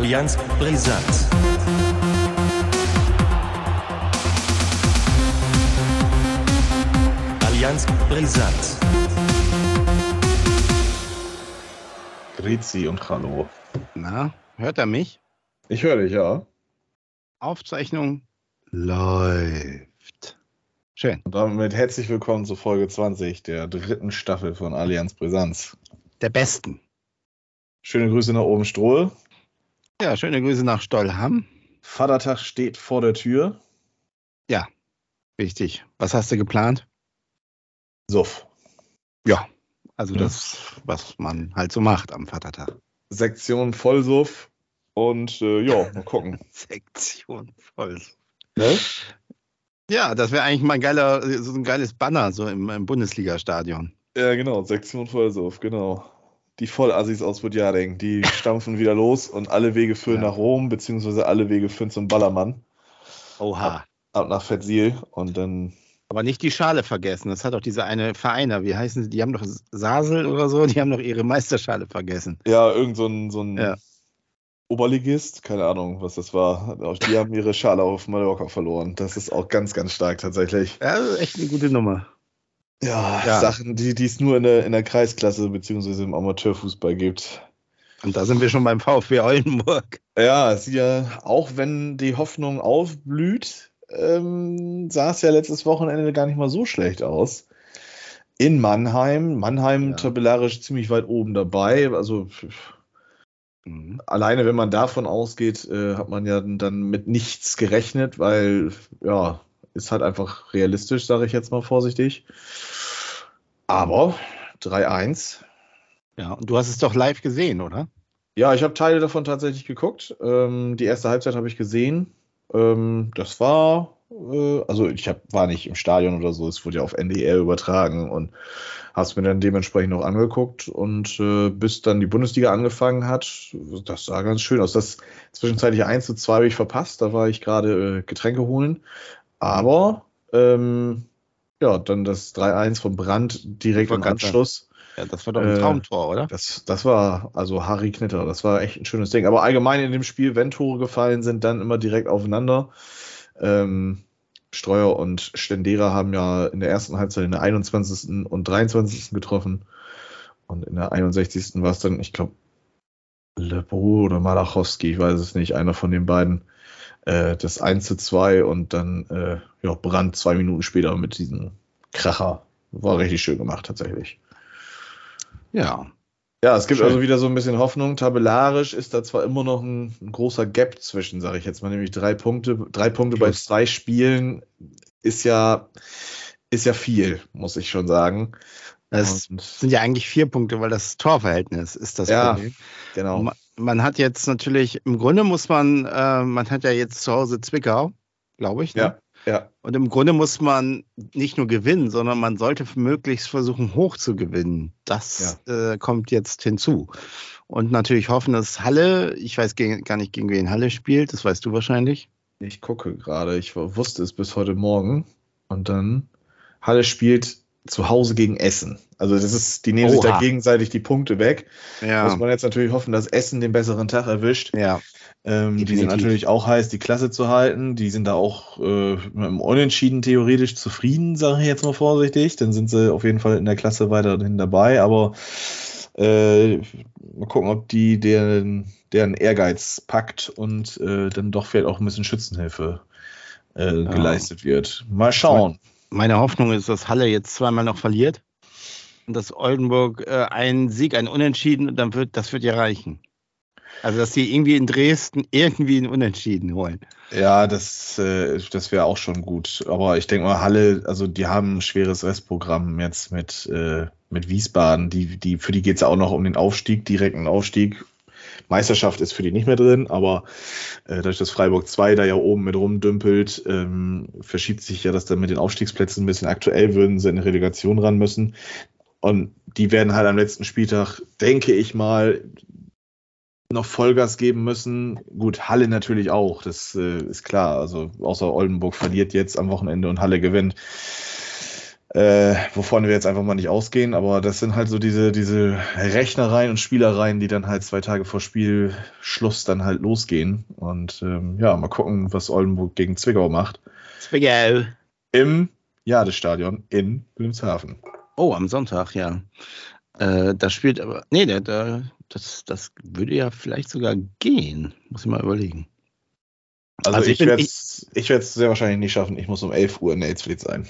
Allianz brisant. Allianz brisant. Grüezi und Hallo. Na, hört er mich? Ich höre dich, ja. Aufzeichnung läuft. Schön. Und damit herzlich willkommen zu Folge 20 der dritten Staffel von Allianz Brisanz. Der Besten. Schöne Grüße nach oben Strohl. Ja, schöne Grüße nach Stollham. Vatertag steht vor der Tür. Ja, wichtig. Was hast du geplant? Suff. Ja, also Ja. das, was man halt so macht am Vatertag. Sektion Vollsuff. Und äh, ja, mal gucken. Sektion voll. Ne? Ja, das wäre eigentlich mal ein geiler, so ein geiles Banner so im, im Bundesliga-Stadion. Ja, genau. Sektion Vollsuff, genau. Die Vollassis aus Budjading, die stampfen wieder los und alle Wege führen Ja. nach Rom, beziehungsweise alle Wege führen zum Ballermann. Oha. Ab nach Fettsil und dann Aber nicht die Schale vergessen. Das hat doch diese eine Vereiner, wie heißen sie? Die haben doch Sasel oder so, die haben doch ihre Meisterschale vergessen. Ja, irgend so ein, so ein Ja. Oberligist, keine Ahnung, was das war. Auch Die haben ihre Schale auf Mallorca verloren. Das ist auch ganz, ganz stark tatsächlich. Ja, echt eine gute Nummer. Ja, Ja. Sachen, die die es nur in der, in der Kreisklasse beziehungsweise im Amateurfußball gibt. Und da sind wir schon beim VfB Oldenburg. Ja, sieht ja, auch wenn die Hoffnung aufblüht, ähm, sah es ja letztes Wochenende gar nicht mal so schlecht aus. In Mannheim. Mannheim Ja. tabellarisch ziemlich weit oben dabei. Also Mhm. alleine wenn man davon ausgeht, äh, hat man ja dann mit nichts gerechnet, weil ja, ist halt einfach realistisch, sage ich jetzt mal vorsichtig. Aber 3-1. Ja, und du hast es doch live gesehen, oder? Ja, ich habe Teile davon tatsächlich geguckt. Ähm, die erste Halbzeit habe ich gesehen. Ähm, das war, äh, also ich hab, war nicht im Stadion oder so, es wurde ja auf NDR übertragen und habe es mir dann dementsprechend auch angeguckt und äh, bis dann die Bundesliga angefangen hat, das sah ganz schön aus. Das zwischenzeitliche 1 zu 2 habe ich verpasst, da war ich gerade äh, Getränke holen. Aber ähm, ja, dann das 3-1 von Brandt direkt im sagen. Anschluss. Ja, das war doch ein Äh, Traumtor, oder? Das, das war also Harry Knitter, das war echt ein schönes Ding. Aber allgemein in dem Spiel, wenn Tore gefallen sind, dann immer direkt aufeinander. Ähm, Streuer und Stendera haben ja in der ersten Halbzeit in der 21. und 23. getroffen. Und in der 61. war es dann, ich glaube, Lebro oder Malachowski, ich weiß es nicht, einer von den beiden. Äh, das 1 zu 2 und dann äh, ja, Brand zwei Minuten später mit diesem Kracher. War richtig schön gemacht, tatsächlich. Ja. Ja, es gibt Schön. also wieder so ein bisschen Hoffnung. Tabellarisch ist da zwar immer noch ein, ein großer Gap zwischen, sage ich jetzt mal, nämlich drei Punkte. Drei Punkte bei Plus. zwei Spielen ist ja, ist ja viel, muss ich schon sagen. Das sind ja eigentlich vier Punkte, weil das Torverhältnis ist das Ja, Problem. genau. Ma- Man hat jetzt natürlich, im Grunde muss man, äh, man hat ja jetzt zu Hause Zwickau, glaube ich. Ne? Ja, ja. Und im Grunde muss man nicht nur gewinnen, sondern man sollte möglichst versuchen, hoch zu gewinnen. Das äh, kommt jetzt hinzu. Und natürlich hoffen, dass Halle, ich weiß gegen, gar nicht, gegen wen Halle spielt, das weißt du wahrscheinlich. Ich gucke gerade, ich wusste es bis heute Morgen. Und dann Halle spielt zu Hause gegen Essen. Also das ist, die nehmen sich da Oha. gegenseitig die Punkte weg. Muss Ja. man jetzt natürlich hoffen, dass Essen den besseren Tag erwischt. Ja. Ähm, die sind natürlich auch heiß, die Klasse zu halten. Die sind da auch äh, mit dem Unentschieden theoretisch zufrieden, sage ich jetzt mal vorsichtig. Dann sind sie auf jeden Fall in der Klasse weiterhin dabei. Aber äh, mal gucken, ob die deren, deren Ehrgeiz packt und äh, dann doch vielleicht auch ein bisschen Schützenhilfe äh, geleistet wird. Mal schauen. Meine Hoffnung ist, dass Halle jetzt zweimal noch verliert und dass Oldenburg äh, einen Sieg, einen Unentschieden, und dann wird, das wird ja reichen. Also, dass sie irgendwie in Dresden irgendwie einen Unentschieden holen. Ja, das, äh, das wäre auch schon gut. Aber ich denke mal, Halle, also die haben ein schweres Restprogramm jetzt mit, äh, mit Wiesbaden. Die, die, für die geht es auch noch um den Aufstieg, direkten Aufstieg. Meisterschaft ist für die nicht mehr drin, aber äh, dadurch, dass Freiburg 2 da ja oben mit rumdümpelt, ähm, verschiebt sich ja das dann mit den Aufstiegsplätzen ein bisschen aktuell, würden sie in die Relegation ran müssen. Und die werden halt am letzten Spieltag, denke ich mal, noch Vollgas geben müssen. Gut, Halle natürlich auch, das äh, ist klar. Also außer Oldenburg verliert jetzt am Wochenende und Halle gewinnt. Äh, wovon wir jetzt einfach mal nicht ausgehen, aber das sind halt so diese, diese Rechnereien und Spielereien, die dann halt zwei Tage vor Spielschluss dann halt losgehen. Und ähm, ja, mal gucken, was Oldenburg gegen Zwickau macht. Zwickau. Im Jadestadion in Wilhelmshaven. Oh, am Sonntag, ja. Äh, das spielt aber, nee, der, der, das, das würde ja vielleicht sogar gehen. Muss ich mal überlegen. Also, Also ich ich werde es sehr wahrscheinlich nicht schaffen. Ich muss um 11 Uhr in Elsfleth sein.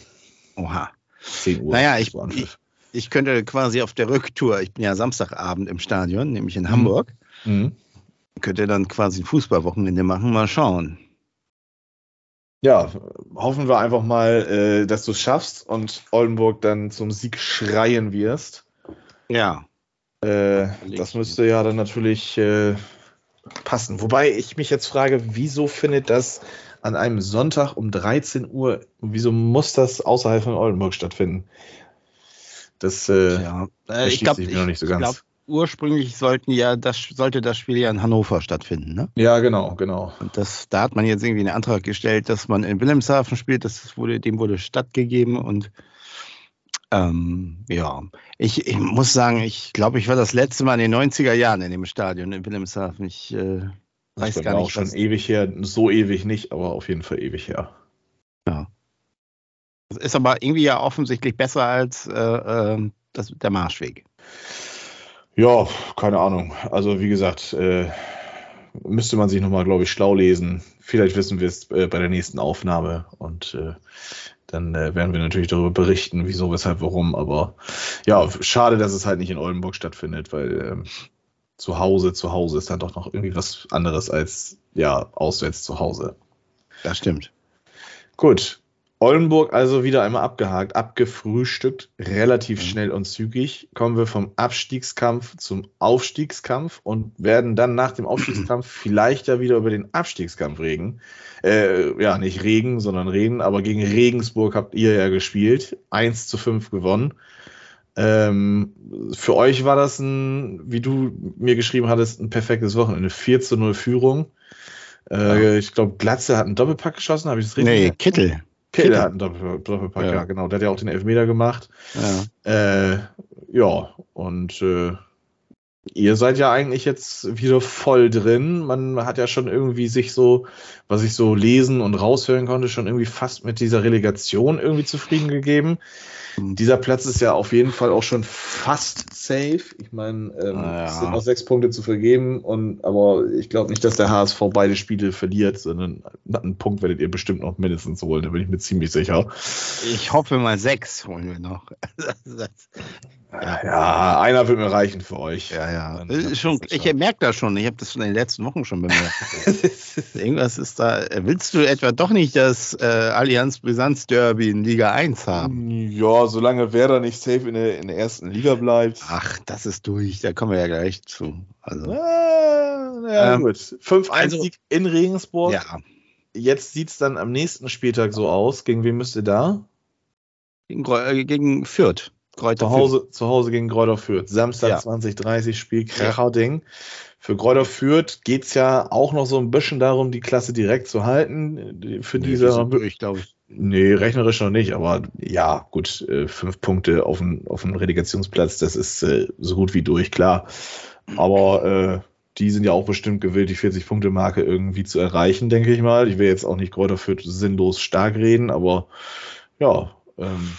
Oha. 10 Uhr. Naja, ich- Anpfiff. Ich könnte quasi auf der Rücktour, ich bin ja Samstagabend im Stadion, nämlich in Hamburg, Mhm. könnte dann quasi ein Fußballwochenende machen, mal schauen. Ja, hoffen wir einfach mal, äh, dass du es schaffst und Oldenburg dann zum Sieg schreien wirst. Ja. Äh, das müsste ja dann natürlich äh, passen. Wobei ich mich jetzt frage, wieso findet das an einem Sonntag um 13 Uhr, wieso muss das außerhalb von Oldenburg stattfinden? Das äh, ja. Äh, ich glaube, sich mir noch nicht so ganz. glaub, ursprünglich sollten ja das, sollte das Spiel ja in Hannover stattfinden. Ne? ja, genau, genau. Und das, da hat man jetzt irgendwie einen Antrag gestellt, dass man in Wilhelmshaven spielt. Das wurde, dem wurde stattgegeben und ähm, ja, ich, ich muss sagen, ich glaube, ich war das letzte Mal in den 90er Jahren in dem Stadion in Wilhelmshaven. Ich äh, weiß ist gar auch nicht, schon was, ewig her, so ewig nicht, aber auf jeden Fall ewig her. das ist aber irgendwie ja offensichtlich besser als äh, äh, das, der Marschweg. Ja, keine Ahnung. Also wie gesagt, äh, müsste man sich nochmal, glaube ich, schlau lesen. Vielleicht wissen wir es äh, bei der nächsten Aufnahme und äh, dann äh, werden wir natürlich darüber berichten, wieso, weshalb, warum. Aber ja, schade, dass es halt nicht in Oldenburg stattfindet, weil ähm, zu Hause, zu Hause ist dann doch noch irgendwie was anderes als ja auswärts zu Hause. Das stimmt. Gut. Oldenburg also wieder einmal abgehakt, abgefrühstückt, relativ Mhm. schnell und zügig. Kommen wir vom Abstiegskampf zum Aufstiegskampf und werden dann nach dem Aufstiegskampf vielleicht ja wieder über den Abstiegskampf reden. Äh, ja, nicht regen, sondern reden, aber gegen Regensburg habt ihr ja gespielt. 1 zu 5 gewonnen. Ähm, für euch war das ein, wie du mir geschrieben hattest, ein perfektes Wochenende. 4 zu 0 Führung. Äh, Ich glaube, Glatze hat einen Doppelpack geschossen, habe ich das richtig Nee, Kittel. Kittel Kittel. hat einen Doppel Doppelpack, ja. Ja. genau. Der hat ja auch den Elfmeter gemacht. Ja. Äh, ja, und äh, ihr seid ja eigentlich jetzt wieder voll drin. Man hat ja schon irgendwie sich so, was ich so lesen und raushören konnte, schon irgendwie fast mit dieser Relegation irgendwie zufrieden gegeben. Mhm. Dieser Platz ist ja auf jeden Fall auch schon fast safe. Ich meine, ähm, Ah, ja. es sind noch sechs Punkte zu vergeben, und, aber ich glaube nicht, dass der HSV beide Spiele verliert, sondern einen Punkt werdet ihr bestimmt noch mindestens holen, da bin ich mir ziemlich sicher. Ich hoffe mal sechs holen wir noch. Ja, ja, einer wird mir reichen für euch. ja, ja. Ich schon. merke das schon. Ich habe das schon in den letzten Wochen schon bemerkt. Irgendwas ist da. Willst du etwa doch nicht das äh, Allianz Brisanz Derby in Liga 1 haben? Ja, solange Werder nicht safe in der, in der ersten Liga bleibt. Ach, das ist durch. Da kommen wir ja gleich zu. Also, Ah, ja, Ähm, gut. 5-1 also- Sieg in Regensburg. ja. Jetzt sieht es dann am nächsten Spieltag so aus. Gegen wen müsst ihr da? Gegen, äh, gegen Fürth. Kräuter Zu Hause, zu Hause gegen Gräuter Fürth. Samstag Ja. 2030 Spiel Kracherding. Für Gräuter Fürth geht es ja auch noch so ein bisschen darum, die Klasse direkt zu halten. Für Fürth. diese durch, glaube ich. Nee, rechnerisch noch nicht, aber ja, gut, äh, fünf Punkte auf dem, auf dem Relegationsplatz, das ist äh, so gut wie durch, klar. Aber äh, die sind ja auch bestimmt gewillt, die 40-Punkte-Marke irgendwie zu erreichen, denke ich mal. Ich will jetzt auch nicht Kräuter Fürth sinnlos stark reden, aber ja, ähm,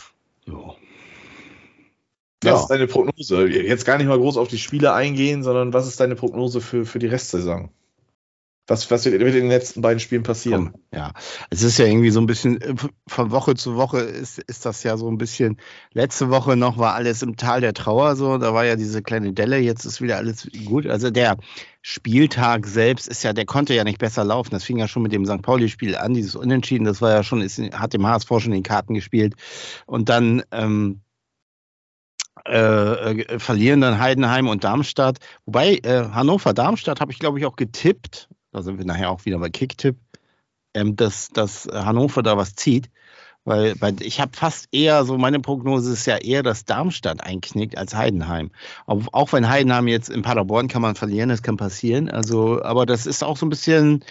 Ja. Was Ja. ist deine Prognose? Jetzt gar nicht mal groß auf die Spiele eingehen, sondern was ist deine Prognose für, für die Restsaison? Was, was wird, in den letzten beiden Spielen passieren? Komm, ja, es ist ja irgendwie so ein bisschen, äh, von Woche zu Woche ist, ist das ja so ein bisschen, letzte Woche noch war alles im Tal der Trauer so, da war ja diese kleine Delle, jetzt ist wieder alles gut. Also der Spieltag selbst ist ja, der konnte ja nicht besser laufen. Das fing ja schon mit dem St. Pauli-Spiel an, dieses Unentschieden, das war ja schon, ist, hat dem HSV schon in den Karten gespielt. Und dann ähm, äh, äh, verlieren dann Heidenheim und Darmstadt. Wobei äh, Hannover-Darmstadt habe ich, glaube ich, auch getippt. Da sind wir nachher auch wieder bei Kicktipp, ähm, dass, dass Hannover da was zieht. Weil, weil ich habe fast eher so, meine Prognose ist ja eher, dass Darmstadt einknickt als Heidenheim. Auch, auch wenn Heidenheim jetzt in Paderborn kann man verlieren, das kann passieren. Also, aber das ist auch so ein bisschen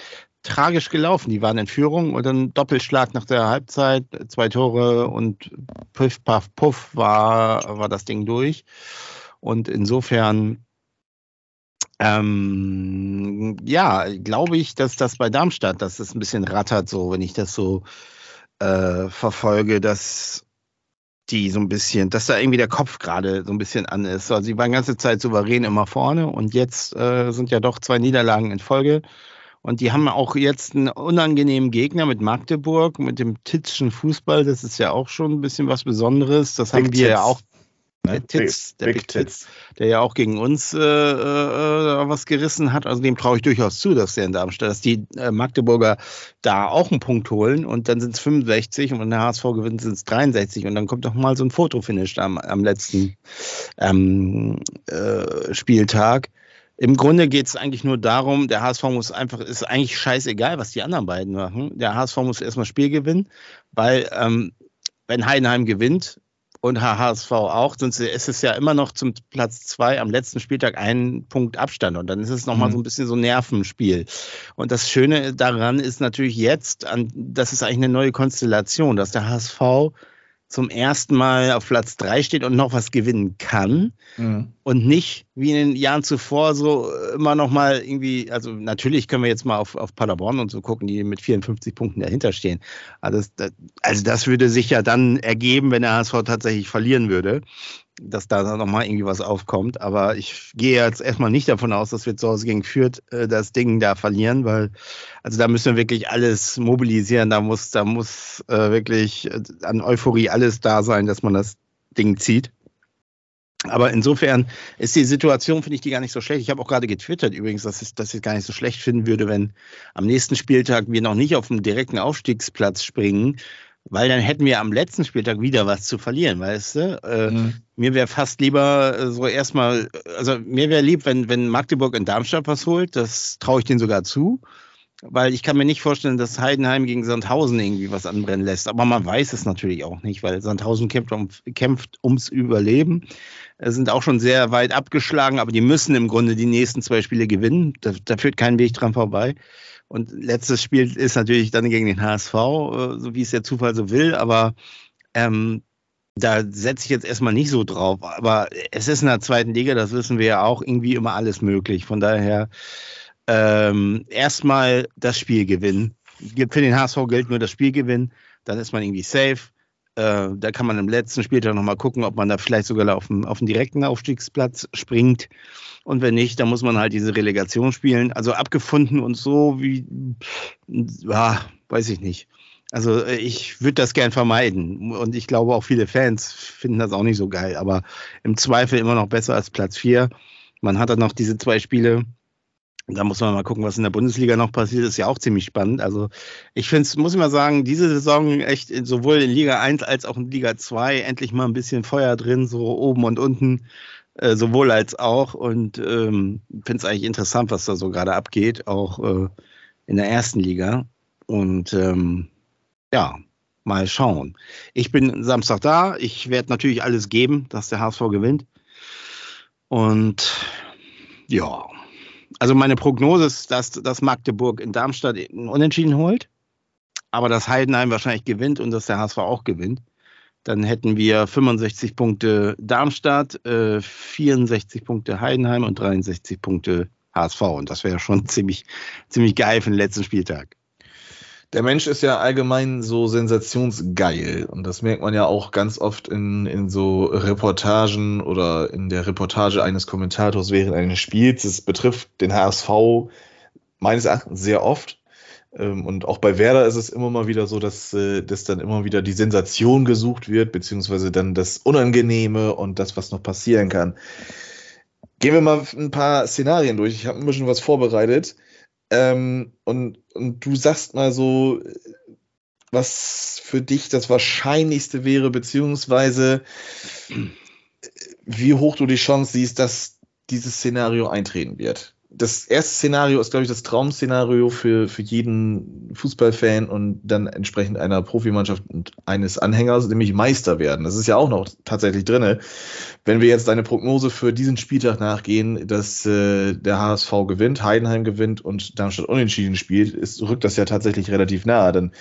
tragisch gelaufen. Die waren in Führung und dann Doppelschlag nach der Halbzeit, zwei Tore und Puff, Puff, Puff war, war das Ding durch. Und insofern, ähm, ja, glaube ich, dass das bei Darmstadt, dass es ein bisschen rattert, so, wenn ich das so äh, verfolge, dass die so ein bisschen, dass da irgendwie der Kopf gerade so ein bisschen an ist. Also sie waren die ganze Zeit souverän immer vorne und jetzt äh, sind ja doch zwei Niederlagen in Folge. Und die haben auch jetzt einen unangenehmen Gegner mit Magdeburg, mit dem Titzschen Fußball. Das ist ja auch schon ein bisschen was Besonderes. Das Big haben wir ja auch. Ne? Titz, der Big, Big Titz, der ja auch gegen uns äh, äh, was gerissen hat. Also dem traue ich durchaus zu, dass der in Darmstadt, dass die äh, Magdeburger da auch einen Punkt holen und dann sind es 65 und wenn der HSV gewinnt, sind es 63 und dann kommt doch mal so ein Fotofinish am, am letzten ähm, äh, Spieltag. Im Grunde geht es eigentlich nur darum, der HSV muss einfach, ist eigentlich scheißegal, was die anderen beiden machen. Der HSV muss erstmal Spiel gewinnen, weil ähm, wenn Heidenheim gewinnt und HSV auch, sonst ist es ja immer noch zum Platz zwei am letzten Spieltag ein Punkt Abstand und dann ist es nochmal mhm. so ein bisschen so ein Nervenspiel. Und das Schöne daran ist natürlich jetzt, das ist eigentlich eine neue Konstellation, dass der HSV zum ersten Mal auf Platz drei steht und noch was gewinnen kann mhm. und nicht wie in den Jahren zuvor so immer noch mal irgendwie, also natürlich können wir jetzt mal auf, auf Paderborn und so gucken, die mit 54 Punkten dahinter stehen. Also das, also das würde sich ja dann ergeben, wenn der HSV tatsächlich verlieren würde dass da nochmal irgendwie was aufkommt. Aber ich gehe jetzt erstmal nicht davon aus, dass wir zu Hause gegen Fürth äh, das Ding da verlieren, weil also da müssen wir wirklich alles mobilisieren. Da muss, da muss äh, wirklich äh, an Euphorie alles da sein, dass man das Ding zieht. Aber insofern ist die Situation, finde ich, die gar nicht so schlecht. Ich habe auch gerade getwittert übrigens, dass ich, dass ich gar nicht so schlecht finden würde, wenn am nächsten Spieltag wir noch nicht auf dem direkten Aufstiegsplatz springen, weil dann hätten wir am letzten Spieltag wieder was zu verlieren, weißt du? Äh, mhm. Mir wäre fast lieber äh, so erstmal, also mir wäre lieb, wenn, wenn Magdeburg in Darmstadt was holt, das traue ich denen sogar zu, weil ich kann mir nicht vorstellen, dass Heidenheim gegen Sandhausen irgendwie was anbrennen lässt. Aber man weiß es natürlich auch nicht, weil Sandhausen kämpft, um, kämpft ums Überleben. Es sind auch schon sehr weit abgeschlagen, aber die müssen im Grunde die nächsten zwei Spiele gewinnen. Da, da führt kein Weg dran vorbei. Und letztes Spiel ist natürlich dann gegen den HSV, äh, so wie es der Zufall so will, aber ähm, da setze ich jetzt erstmal nicht so drauf. Aber es ist in der zweiten Liga, das wissen wir ja auch, irgendwie immer alles möglich. Von daher ähm, erstmal das Spiel gewinnen. Für den HSV gilt nur das Spiel gewinnen, dann ist man irgendwie safe. Äh, da kann man im letzten Spieltag nochmal gucken, ob man da vielleicht sogar auf den, auf den direkten Aufstiegsplatz springt. Und wenn nicht, dann muss man halt diese Relegation spielen. Also abgefunden und so wie, ja, weiß ich nicht. Also äh, ich würde das gern vermeiden. Und ich glaube auch viele Fans finden das auch nicht so geil. Aber im Zweifel immer noch besser als Platz 4. Man hat dann noch diese zwei Spiele. Da muss man mal gucken, was in der Bundesliga noch passiert. Ist ja auch ziemlich spannend. Also ich finde es, muss ich mal sagen, diese Saison echt sowohl in Liga 1 als auch in Liga 2 endlich mal ein bisschen Feuer drin, so oben und unten. Äh, sowohl als auch und ähm, finde es eigentlich interessant, was da so gerade abgeht, auch äh, in der ersten Liga. Und ähm, ja, mal schauen. Ich bin Samstag da. Ich werde natürlich alles geben, dass der HSV gewinnt. Und ja, also meine Prognose ist, dass, dass Magdeburg in Darmstadt Unentschieden holt, aber dass Heidenheim wahrscheinlich gewinnt und dass der HSV auch gewinnt. Dann hätten wir 65 Punkte Darmstadt, äh, 64 Punkte Heidenheim und 63 Punkte HSV. Und das wäre schon ziemlich, ziemlich geil für den letzten Spieltag. Der Mensch ist ja allgemein so sensationsgeil. Und das merkt man ja auch ganz oft in, in so Reportagen oder in der Reportage eines Kommentators während eines Spiels. Es betrifft den HSV meines Erachtens sehr oft. Ähm, und auch bei Werder ist es immer mal wieder so, dass, äh, dass dann immer wieder die Sensation gesucht wird, beziehungsweise dann das Unangenehme und das, was noch passieren kann. Gehen wir mal ein paar Szenarien durch. Ich habe ein bisschen was vorbereitet. Ähm, und, und du sagst mal so, was für dich das Wahrscheinlichste wäre, beziehungsweise wie hoch du die Chance siehst, dass dieses Szenario eintreten wird. Das erste Szenario ist, glaube ich, das Traum-Szenario für, für jeden Fußballfan und dann entsprechend einer Profimannschaft und eines Anhängers, nämlich Meister werden. Das ist ja auch noch tatsächlich drin. Wenn wir jetzt eine Prognose für diesen Spieltag nachgehen, dass äh, der HSV gewinnt, Heidenheim gewinnt und Darmstadt unentschieden spielt, ist, rückt das ja tatsächlich relativ nahe. Dann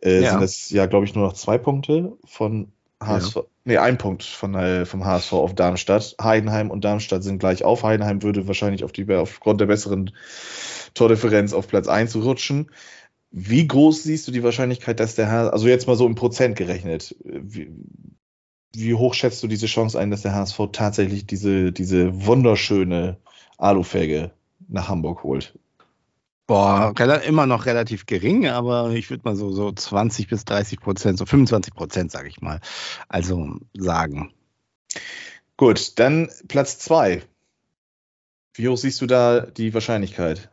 äh, ja. sind das ja, glaube ich, nur noch zwei Punkte von HSV. Ja. Nee, ein Punkt von, äh, vom HSV auf Darmstadt. Heidenheim und Darmstadt sind gleich auf. Heidenheim würde wahrscheinlich auf die, aufgrund der besseren Tordifferenz auf Platz 1 rutschen. Wie groß siehst du die Wahrscheinlichkeit, dass der HSV, also jetzt mal so im Prozent gerechnet, wie, wie hoch schätzt du diese Chance ein, dass der HSV tatsächlich diese, diese wunderschöne Alufelge nach Hamburg holt? Boah, immer noch relativ gering, aber ich würde mal so, so 20 bis 30 Prozent, so 25 Prozent, sage ich mal, also sagen. Gut, dann Platz zwei. Wie hoch siehst du da die Wahrscheinlichkeit?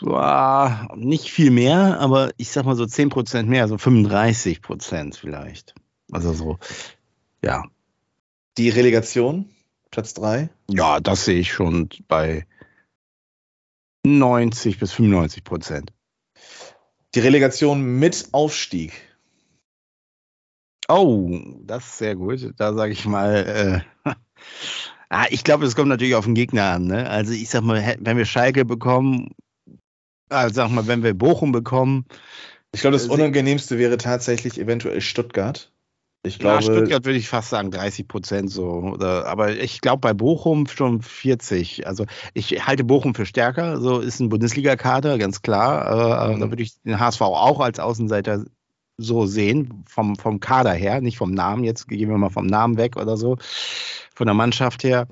Boah, nicht viel mehr, aber ich sag mal so 10 Prozent mehr, so 35 Prozent vielleicht. Also so, ja. Die Relegation? Platz 3? Ja, das sehe ich schon bei 90 bis 95 Prozent. Die Relegation mit Aufstieg. Oh, das ist sehr gut. Da sage ich mal, äh, ah, ich glaube, es kommt natürlich auf den Gegner an. Ne? Also ich sag mal, wenn wir Schalke bekommen, also sag mal, wenn wir Bochum bekommen. Ich glaube, das äh, Unangenehmste wäre tatsächlich eventuell Stuttgart. Ich glaube, ja, Stuttgart würde ich fast sagen 30 Prozent so. Oder, aber ich glaube bei Bochum schon 40. Also ich halte Bochum für stärker. So ist ein Bundesliga-Kader, ganz klar. Äh, mhm. Da würde ich den HSV auch als Außenseiter so sehen, vom, vom Kader her, nicht vom Namen. Jetzt gehen wir mal vom Namen weg oder so, von der Mannschaft her.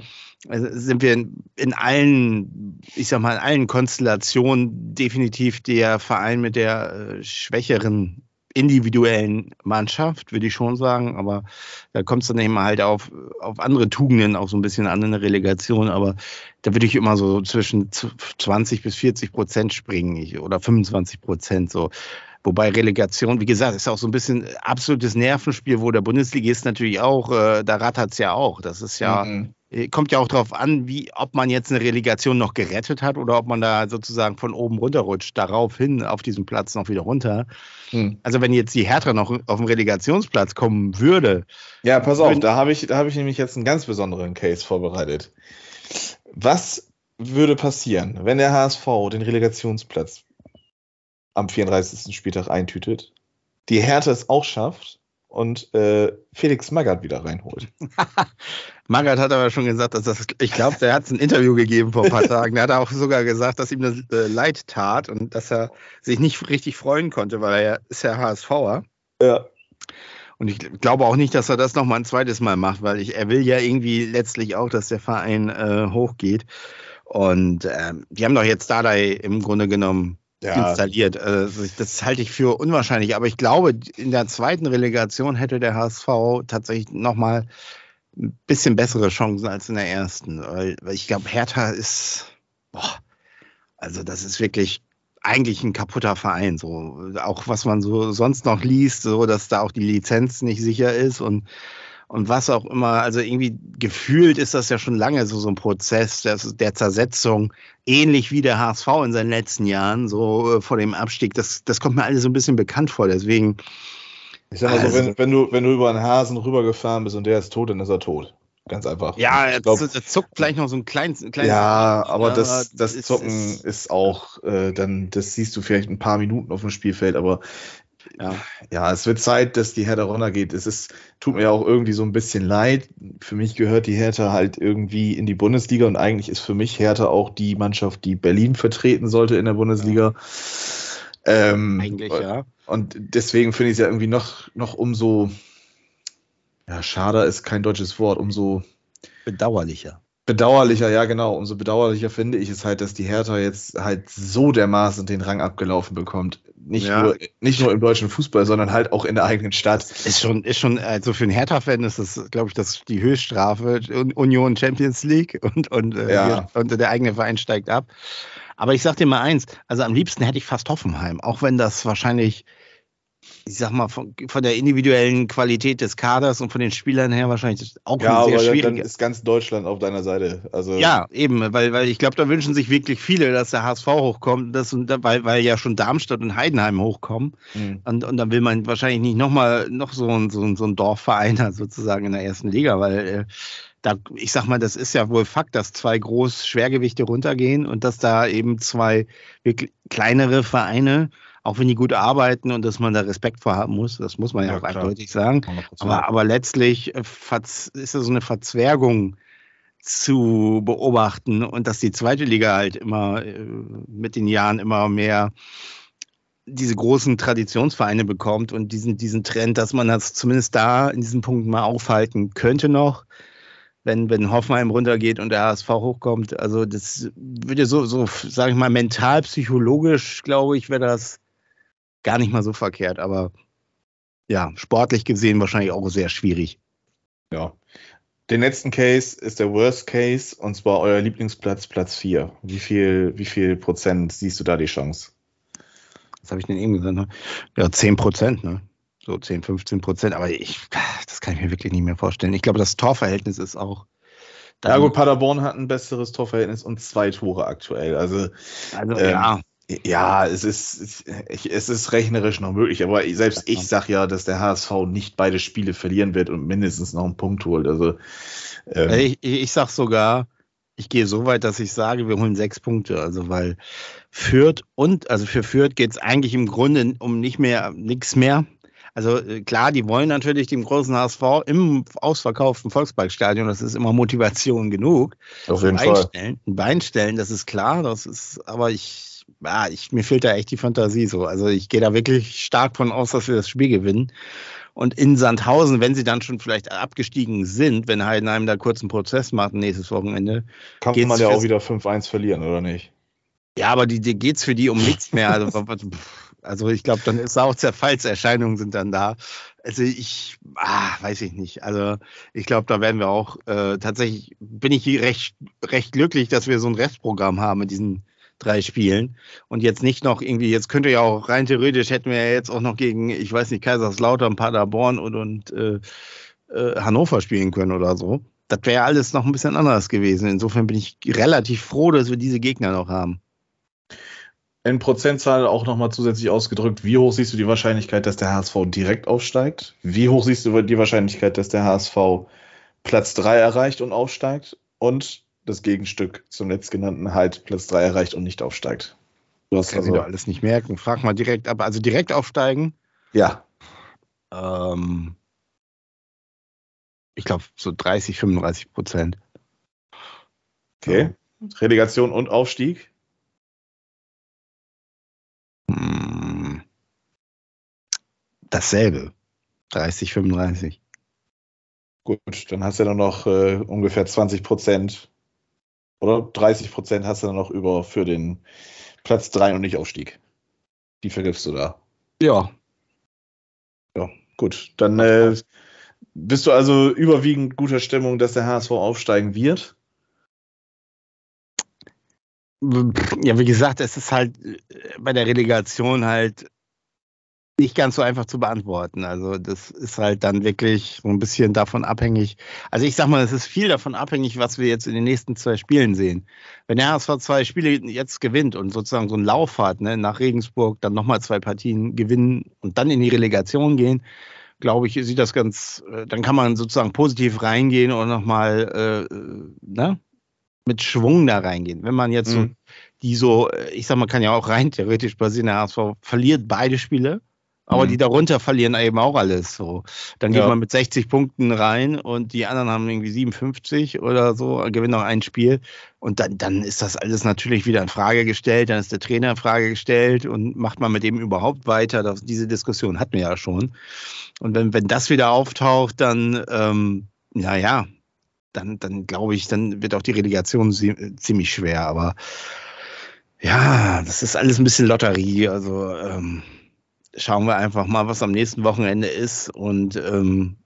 Also sind wir in, in allen, ich sag mal, in allen Konstellationen definitiv der Verein mit der äh, schwächeren individuellen Mannschaft, würde ich schon sagen, aber da kommt es dann eben halt auf, auf andere Tugenden auch so ein bisschen an in der Relegation, aber da würde ich immer so zwischen 20 bis 40 Prozent springen oder 25 Prozent so. Wobei Relegation, wie gesagt, ist auch so ein bisschen absolutes Nervenspiel, wo der Bundesligist natürlich auch, äh, da es ja auch. Das ist ja, mhm. Äh, kommt ja auch darauf an, wie, ob man jetzt eine Relegation noch gerettet hat oder ob man da sozusagen von oben runterrutscht, darauf hin auf diesem Platz noch wieder runter. Hm. Also wenn jetzt die Hertha noch auf den Relegationsplatz kommen würde. Ja, pass auf, da habe ich, hab ich nämlich jetzt einen ganz besonderen Case vorbereitet. Was würde passieren, wenn der HSV den Relegationsplatz am 34. Spieltag eintütet, die Hertha es auch schafft und äh, Felix Magath wieder reinholt. Magath hat aber schon gesagt, dass das, ich glaube, der hat ein Interview gegeben vor ein paar Tagen. Der hat auch sogar gesagt, dass ihm das äh, leid tat und dass er sich nicht richtig freuen konnte, weil er ist ja HSVer. Ja. Und ich glaube auch nicht, dass er das nochmal ein zweites Mal macht, weil ich, er will ja irgendwie letztlich auch, dass der Verein äh, hochgeht. Und ähm, die haben doch jetzt Dardai im Grunde genommen ja. installiert. Also das halte ich für unwahrscheinlich. Aber ich glaube, in der zweiten Relegation hätte der HSV tatsächlich nochmal ein bisschen bessere Chancen als in der ersten. Weil, ich glaube, Hertha ist, boah, also das ist wirklich eigentlich ein kaputter Verein. So auch was man so sonst noch liest, so dass da auch die Lizenz nicht sicher ist und und was auch immer. Also irgendwie gefühlt ist das ja schon lange so, so ein Prozess der, der Zersetzung, ähnlich wie der HSV in seinen letzten Jahren, so äh, vor dem Abstieg. Das, das kommt mir alles so ein bisschen bekannt vor. Deswegen. Ich sag mal also, so, wenn, wenn, du, wenn du über einen Hasen rübergefahren bist und der ist tot, dann ist er tot. Ganz einfach. Ja, er zuckt vielleicht noch so ein kleines. kleines ja, aber ja, das, das Zucken ist, ist auch, äh, dann, das siehst du vielleicht ein paar Minuten auf dem Spielfeld, aber ja. ja, es wird Zeit, dass die Hertha runtergeht. Es ist, tut mir auch irgendwie so ein bisschen leid. Für mich gehört die Hertha halt irgendwie in die Bundesliga und eigentlich ist für mich Hertha auch die Mannschaft, die Berlin vertreten sollte in der Bundesliga. Ja. Ähm, eigentlich, ja. Und deswegen finde ich es ja irgendwie noch, noch umso, ja, schade ist kein deutsches Wort, umso bedauerlicher. Bedauerlicher, ja genau. Umso bedauerlicher finde ich es halt, dass die Hertha jetzt halt so dermaßen den Rang abgelaufen bekommt. Nicht, ja. nur, nicht nur im deutschen Fußball, sondern halt auch in der eigenen Stadt. Ist schon, ist schon, also für einen Hertha-Fan ist das, glaube ich, das die Höchststrafe. Union Champions League und, und, äh, ja. und der eigene Verein steigt ab. Aber ich sag dir mal eins, also am liebsten hätte ich fast Hoffenheim, auch wenn das wahrscheinlich ich sag mal, von, von, der individuellen Qualität des Kaders und von den Spielern her wahrscheinlich auch ja, sehr aber schwierig. Dann ist ganz Deutschland auf deiner Seite. Also ja, eben, weil, weil ich glaube, da wünschen sich wirklich viele, dass der HSV hochkommt, das, weil, weil ja schon Darmstadt und Heidenheim hochkommen. Mhm. Und, und dann will man wahrscheinlich nicht nochmal noch so ein, so, ein, so ein Dorfverein sozusagen in der ersten Liga, weil äh, da, ich sag mal, das ist ja wohl Fakt, dass zwei groß Schwergewichte runtergehen und dass da eben zwei wirklich kleinere Vereine auch wenn die gut arbeiten und dass man da Respekt vor haben muss, das muss man ja, ja auch klar. eindeutig sagen. Aber, aber letztlich äh, ist das so eine Verzwergung zu beobachten und dass die zweite Liga halt immer äh, mit den Jahren immer mehr diese großen Traditionsvereine bekommt und diesen, diesen Trend, dass man das zumindest da in diesen Punkten mal aufhalten könnte noch, wenn, wenn Hoffenheim runtergeht und der HSV hochkommt. Also das würde so, so sage ich mal, mental, psychologisch, glaube ich, wäre das gar nicht mal so verkehrt, aber ja, sportlich gesehen wahrscheinlich auch sehr schwierig. Ja. Der letzten Case ist der Worst Case und zwar euer Lieblingsplatz, Platz 4. Wie viel, wie viel Prozent siehst du da die Chance? Was habe ich denn eben gesagt? Ne? Ja, 10 Prozent, ne? So 10, 15 Prozent, aber ich, das kann ich mir wirklich nicht mehr vorstellen. Ich glaube, das Torverhältnis ist auch. Ja, gut, Paderborn hat ein besseres Torverhältnis und zwei Tore aktuell. Also, also ähm, ja. Ja, es ist, es ist rechnerisch noch möglich, aber selbst ich sage ja, dass der HSV nicht beide Spiele verlieren wird und mindestens noch einen Punkt holt. Also, ähm, ich, ich sag sogar, ich gehe so weit, dass ich sage, wir holen sechs Punkte. Also, weil Fürth und, also für Fürth geht es eigentlich im Grunde um nicht mehr, nichts mehr. Also äh, klar, die wollen natürlich dem großen HSV im ausverkauften Volksparkstadion, das ist immer Motivation genug. Auf jeden Fall. Ein Bein stellen, das ist klar, das ist, aber ich ja, ich, mir fehlt da echt die Fantasie so. Also ich gehe da wirklich stark von aus, dass wir das Spiel gewinnen. Und in Sandhausen, wenn sie dann schon vielleicht abgestiegen sind, wenn Heidenheim da kurz einen Prozess macht nächstes Wochenende. Kann man ja auch wieder 5-1 verlieren, oder nicht? Ja, aber die, die geht es für die um nichts mehr. Also, also ich glaube, dann ist auch Zerfallserscheinungen sind dann da. Also ich, ah, weiß ich nicht. Also ich glaube, da werden wir auch äh, tatsächlich, bin ich recht, recht glücklich, dass wir so ein Restprogramm haben mit diesen drei Spielen. Und jetzt nicht noch irgendwie, jetzt könnte ja auch rein theoretisch hätten wir ja jetzt auch noch gegen, ich weiß nicht, Kaiserslautern, Paderborn und, und äh, äh, Hannover spielen können oder so. Das wäre alles noch ein bisschen anders gewesen. Insofern bin ich relativ froh, dass wir diese Gegner noch haben. In Prozentzahl auch nochmal zusätzlich ausgedrückt, wie hoch siehst du die Wahrscheinlichkeit, dass der HSV direkt aufsteigt? Wie hoch siehst du die Wahrscheinlichkeit, dass der HSV Platz 3 erreicht und aufsteigt? Und das Gegenstück zum letztgenannten halt Platz 3 erreicht und nicht aufsteigt. Du hast also alles nicht merken. Frag mal direkt ab. Also direkt aufsteigen? Ja. Ähm, ich glaube so 30, 35 Prozent. Okay. Relegation und Aufstieg? Hm. Dasselbe. 30, 35. Gut, dann hast du ja noch äh, ungefähr 20 Prozent oder 30 Prozent hast du dann noch über für den Platz 3 und nicht Aufstieg. Die vergibst du da. Ja. Ja, gut. Dann äh, bist du also überwiegend guter Stimmung, dass der HSV aufsteigen wird? Ja, wie gesagt, es ist halt äh, bei der Relegation halt nicht ganz so einfach zu beantworten. Also das ist halt dann wirklich so ein bisschen davon abhängig. Also ich sag mal, es ist viel davon abhängig, was wir jetzt in den nächsten zwei Spielen sehen. Wenn der HSV zwei Spiele jetzt gewinnt und sozusagen so einen Lauf hat, ne, nach Regensburg dann nochmal zwei Partien gewinnen und dann in die Relegation gehen, glaube ich, sieht das ganz, äh, dann kann man sozusagen positiv reingehen und nochmal äh, ne, mit Schwung da reingehen. Wenn man jetzt mhm. so die so, äh, ich sag mal, kann ja auch rein theoretisch passieren, der HSV verliert beide Spiele aber mhm. die darunter verlieren eben auch alles so. Dann geht ja. man mit 60 Punkten rein und die anderen haben irgendwie 57 oder so, gewinnen noch ein Spiel. Und dann, dann ist das alles natürlich wieder in Frage gestellt. Dann ist der Trainer in Frage gestellt und macht man mit dem überhaupt weiter. Das, diese Diskussion hatten wir ja schon. Und wenn, wenn das wieder auftaucht, dann, ähm, naja, dann, dann glaube ich, dann wird auch die Relegation ziemlich schwer. Aber ja, das ist alles ein bisschen Lotterie. Also, ähm, schauen wir einfach mal, was am nächsten Wochenende ist. Und ähm,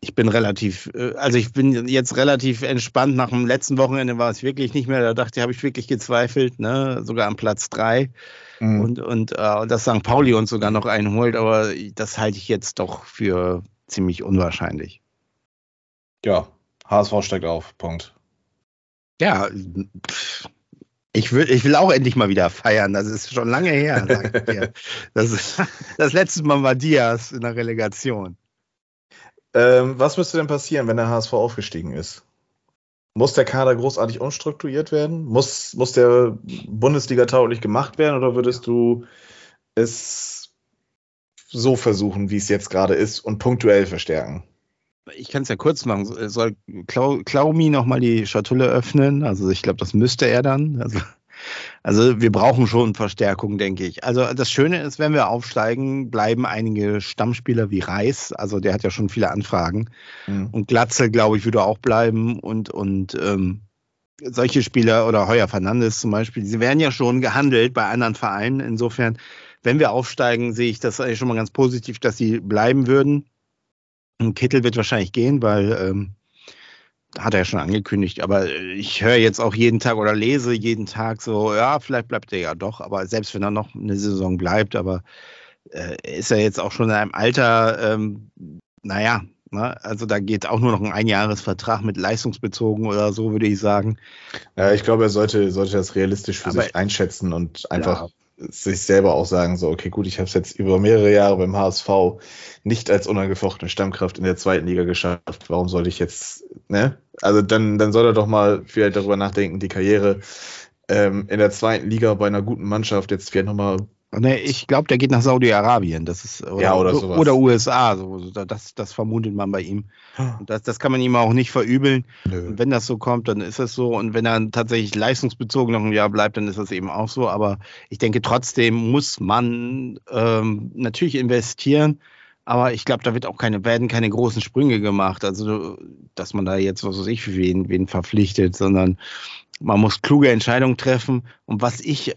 ich bin relativ, äh, also ich bin jetzt relativ entspannt. Nach dem letzten Wochenende war es wirklich nicht mehr. Da dachte ich, habe ich wirklich gezweifelt, ne? sogar am Platz drei. Mhm. Und, und, äh, dass St. Pauli uns sogar noch einholt, aber das halte ich jetzt doch für ziemlich unwahrscheinlich. Ja, HSV steigt auf, Punkt. Ja, ich will, ich will auch endlich mal wieder feiern. Das ist schon lange her, sag ich dir. Das, das letzte Mal war Diaz in der Relegation. Ähm, was müsste denn passieren, wenn der HSV aufgestiegen ist? Muss der Kader großartig umstrukturiert werden? Muss, muss der Bundesliga tauglich gemacht werden oder würdest du es so versuchen, wie es jetzt gerade ist und punktuell verstärken? Ich kann es ja kurz machen. Soll Klaumi nochmal die Schatulle öffnen? Also ich glaube, das müsste er dann. Also also wir brauchen schon Verstärkung, denke ich. Also das Schöne ist, wenn wir aufsteigen, bleiben einige Stammspieler wie Reis. Also der hat ja schon viele Anfragen. Mhm. Und Glatze, glaube ich, würde auch bleiben. Und, und ähm, solche Spieler oder Heuer Fernandes zum Beispiel, sie werden ja schon gehandelt bei anderen Vereinen. Insofern, wenn wir aufsteigen, sehe ich das eigentlich schon mal ganz positiv, dass sie bleiben würden. Kittel wird wahrscheinlich gehen, weil ähm, hat er ja schon angekündigt, aber ich höre jetzt auch jeden Tag oder lese jeden Tag so, ja, vielleicht bleibt er ja doch, aber selbst wenn er noch eine Saison bleibt, aber äh, ist er jetzt auch schon in einem Alter, ähm, naja, ne? also da geht auch nur noch ein Einjahresvertrag mit leistungsbezogen oder so, würde ich sagen. Ja, ich glaube, er sollte, sollte das realistisch für aber, sich einschätzen und einfach ja sich selber auch sagen, so, okay, gut, ich habe es jetzt über mehrere Jahre beim HSV nicht als unangefochtene Stammkraft in der zweiten Liga geschafft. Warum sollte ich jetzt, ne? Also dann, dann soll er doch mal vielleicht darüber nachdenken, die Karriere ähm, in der zweiten Liga bei einer guten Mannschaft jetzt vielleicht nochmal Nee, ich glaube, der geht nach Saudi-Arabien. Das ist oder, ja, oder, sowas. oder USA. So, das, das vermutet man bei ihm. Und das, das kann man ihm auch nicht verübeln. Wenn das so kommt, dann ist es so. Und wenn er tatsächlich leistungsbezogen noch ein Jahr bleibt, dann ist das eben auch so. Aber ich denke, trotzdem muss man ähm, natürlich investieren. Aber ich glaube, da wird auch keine, werden keine großen Sprünge gemacht. Also, dass man da jetzt, was weiß ich, wen, wen verpflichtet, sondern man muss kluge Entscheidungen treffen. Und was ich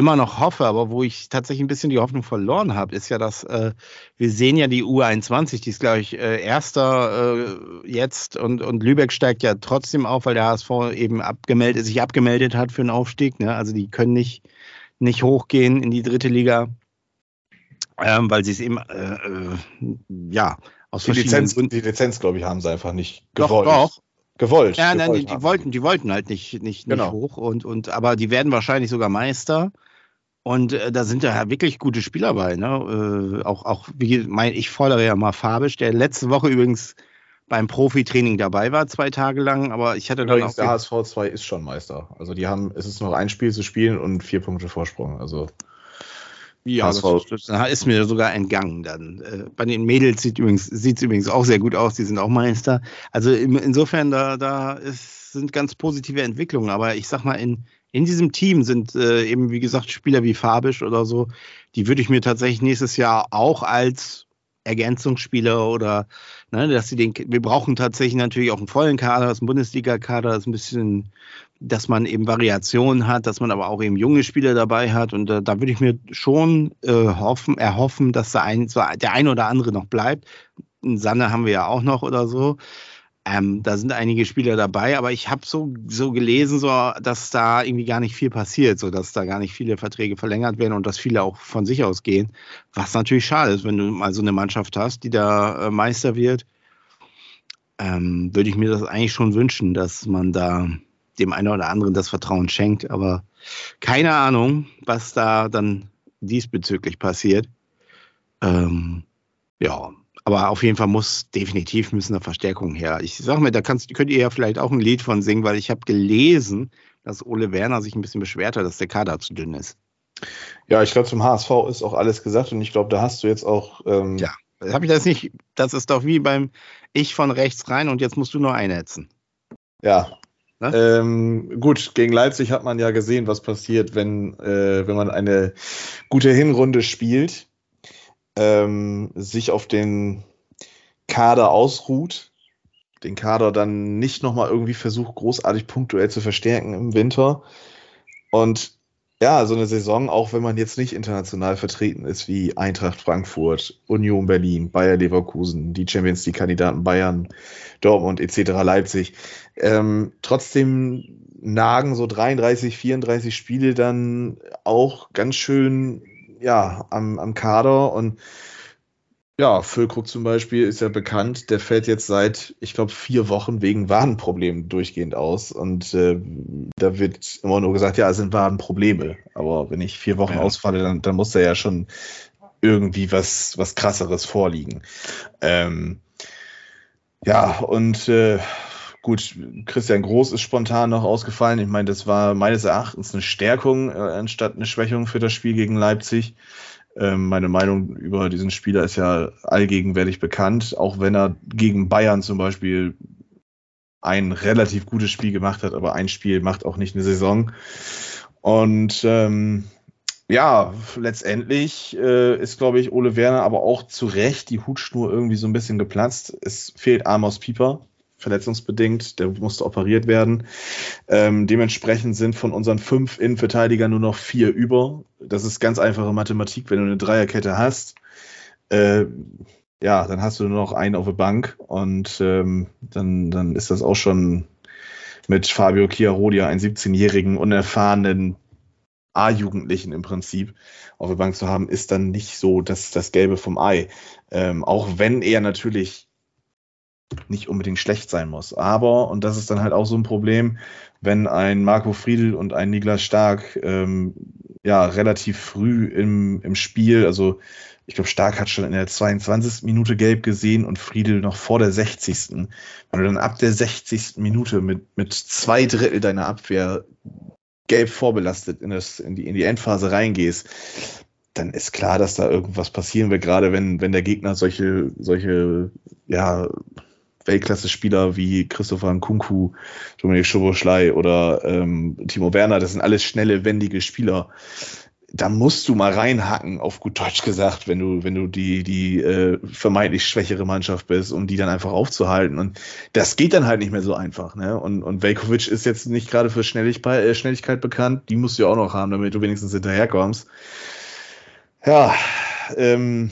immer noch hoffe, aber wo ich tatsächlich ein bisschen die Hoffnung verloren habe, ist ja, dass äh, wir sehen ja die U21, die ist, glaube ich, äh, erster äh, jetzt und, und Lübeck steigt ja trotzdem auf, weil der HSV eben abgemeldet, sich abgemeldet hat für einen Aufstieg. Ne? Also die können nicht, nicht hochgehen in die dritte Liga, ähm, weil sie es eben, äh, äh, ja, aus die Lizenz, Gründen. Die Lizenz, glaube ich, haben sie einfach nicht gewollt. Doch, doch. Gewollt. Ja, gewollt nein, die, die wollten, die wollten halt nicht, nicht, genau. nicht hoch und, und aber die werden wahrscheinlich sogar Meister. Und äh, da sind ja wirklich gute Spieler bei. Ne? Äh, auch, auch wie mein, ich fordere ja mal Fabisch, der letzte Woche übrigens beim Profitraining dabei war, zwei Tage lang, aber ich hatte dann auch. Der HSV 2 ist schon Meister. Also die haben, es ist noch ein Spiel zu spielen und vier Punkte Vorsprung. Also ja, HSV. Das, das ist mir sogar entgangen dann. Äh, bei den Mädels sieht übrigens sieht es übrigens auch sehr gut aus. Die sind auch Meister. Also insofern da da ist, sind ganz positive Entwicklungen. Aber ich sag mal in in diesem Team sind äh, eben wie gesagt Spieler wie Fabisch oder so. Die würde ich mir tatsächlich nächstes Jahr auch als Ergänzungsspieler oder ne, dass sie den. Wir brauchen tatsächlich natürlich auch einen vollen Kader, das Bundesliga-Kader, ist ein bisschen dass man eben Variationen hat, dass man aber auch eben junge Spieler dabei hat. Und äh, da würde ich mir schon äh, hoffen, erhoffen, dass der ein, der ein oder andere noch bleibt. Sanne haben wir ja auch noch oder so. Ähm, da sind einige Spieler dabei, aber ich habe so, so gelesen, so, dass da irgendwie gar nicht viel passiert, so dass da gar nicht viele Verträge verlängert werden und dass viele auch von sich aus gehen. Was natürlich schade ist, wenn du mal so eine Mannschaft hast, die da äh, Meister wird. Ähm, würde ich mir das eigentlich schon wünschen, dass man da dem einen oder anderen das Vertrauen schenkt. Aber keine Ahnung, was da dann diesbezüglich passiert. Ähm, ja, aber auf jeden Fall muss definitiv müssen da Verstärkungen her. Ich sag mir, da kannst, könnt ihr ja vielleicht auch ein Lied von singen, weil ich habe gelesen, dass Ole Werner sich ein bisschen beschwert hat, dass der Kader zu dünn ist. Ja, ich glaube, zum HSV ist auch alles gesagt und ich glaube, da hast du jetzt auch. Ähm ja, habe ich das nicht. Das ist doch wie beim Ich von rechts rein und jetzt musst du nur einhetzen. Ja, Ne? Ähm, gut, gegen Leipzig hat man ja gesehen, was passiert, wenn, äh, wenn man eine gute Hinrunde spielt, ähm, sich auf den Kader ausruht, den Kader dann nicht nochmal irgendwie versucht, großartig punktuell zu verstärken im Winter und ja, so eine Saison, auch wenn man jetzt nicht international vertreten ist, wie Eintracht Frankfurt, Union Berlin, Bayer Leverkusen, die Champions League-Kandidaten Bayern, Dortmund etc. Leipzig. Ähm, trotzdem nagen so 33, 34 Spiele dann auch ganz schön ja, am, am Kader und ja, Füllkrug zum Beispiel ist ja bekannt, der fällt jetzt seit, ich glaube, vier Wochen wegen Wadenproblemen durchgehend aus. Und äh, da wird immer nur gesagt, ja, es sind Wadenprobleme. Aber wenn ich vier Wochen ja. ausfalle, dann, dann muss da ja schon irgendwie was, was krasseres vorliegen. Ähm, ja, und äh, gut, Christian Groß ist spontan noch ausgefallen. Ich meine, das war meines Erachtens eine Stärkung äh, anstatt eine Schwächung für das Spiel gegen Leipzig. Ähm, meine Meinung über diesen Spieler ist ja allgegenwärtig bekannt, auch wenn er gegen Bayern zum Beispiel ein relativ gutes Spiel gemacht hat, aber ein Spiel macht auch nicht eine Saison. Und ähm, ja, letztendlich äh, ist, glaube ich, Ole Werner aber auch zu Recht die Hutschnur irgendwie so ein bisschen geplatzt. Es fehlt Amos Pieper, verletzungsbedingt, der musste operiert werden. Ähm, dementsprechend sind von unseren fünf Innenverteidigern nur noch vier über. Das ist ganz einfache Mathematik, wenn du eine Dreierkette hast. Äh, ja, dann hast du nur noch einen auf der Bank und ähm, dann, dann ist das auch schon mit Fabio Chiarodia, einen 17-jährigen, unerfahrenen A-Jugendlichen im Prinzip auf der Bank zu haben, ist dann nicht so das, das Gelbe vom Ei. Ähm, auch wenn er natürlich nicht unbedingt schlecht sein muss. Aber, und das ist dann halt auch so ein Problem, wenn ein Marco Friedl und ein Niklas Stark ähm, ja relativ früh im, im Spiel, also ich glaube, Stark hat schon in der 22. Minute gelb gesehen und Friedel noch vor der 60. Wenn du dann ab der 60. Minute mit, mit zwei Drittel deiner Abwehr gelb vorbelastet in, das, in, die, in die Endphase reingehst, dann ist klar, dass da irgendwas passieren wird, gerade wenn, wenn der Gegner solche, solche, ja, Weltklasse-Spieler wie Christopher Nkunku, Dominik Schoboschlei oder ähm, Timo Werner, das sind alles schnelle, wendige Spieler. Da musst du mal reinhacken, auf gut Deutsch gesagt, wenn du, wenn du die, die äh, vermeintlich schwächere Mannschaft bist, um die dann einfach aufzuhalten. Und das geht dann halt nicht mehr so einfach. Ne? Und, und Velkovic ist jetzt nicht gerade für Schnelligkeit, äh, Schnelligkeit bekannt. Die musst du ja auch noch haben, damit du wenigstens hinterherkommst. Ja, ähm,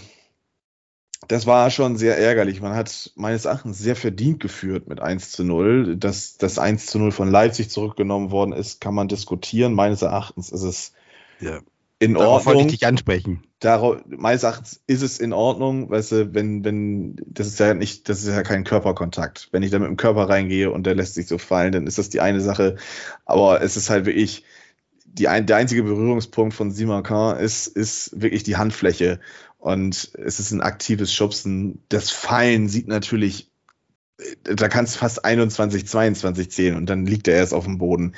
das war schon sehr ärgerlich. Man hat meines Erachtens sehr verdient geführt mit 1 zu 0. Dass das 1 zu 0 von Leipzig zurückgenommen worden ist, kann man diskutieren. Meines Erachtens ist es ja. in Darauf Ordnung. wollte ich dich ansprechen. Darauf, meines Erachtens ist es in Ordnung, weißt du, wenn, wenn, das ist ja nicht, das ist ja kein Körperkontakt. Wenn ich da mit dem Körper reingehe und der lässt sich so fallen, dann ist das die eine Sache. Aber es ist halt wirklich, die ein, der einzige Berührungspunkt von Simakan ist, ist wirklich die Handfläche. Und es ist ein aktives Schubsen. Das Fallen sieht natürlich, da kannst du fast 21, 22 zählen und dann liegt er erst auf dem Boden.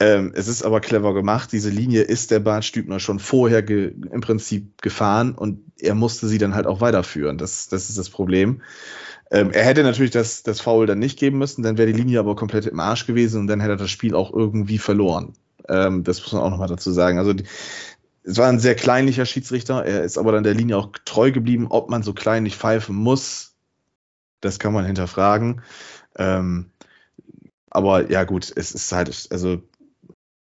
Ähm, es ist aber clever gemacht. Diese Linie ist der Bart Stübner schon vorher im Prinzip gefahren und er musste sie dann halt auch weiterführen. Das, das ist das Problem. Ähm, er hätte natürlich das, das Foul dann nicht geben müssen, dann wäre die Linie aber komplett im Arsch gewesen und dann hätte er das Spiel auch irgendwie verloren. Ähm, das muss man auch nochmal dazu sagen. Also die, es war ein sehr kleinlicher Schiedsrichter, er ist aber dann der Linie auch treu geblieben. Ob man so klein nicht pfeifen muss, das kann man hinterfragen. Ähm, aber ja, gut, es ist halt, also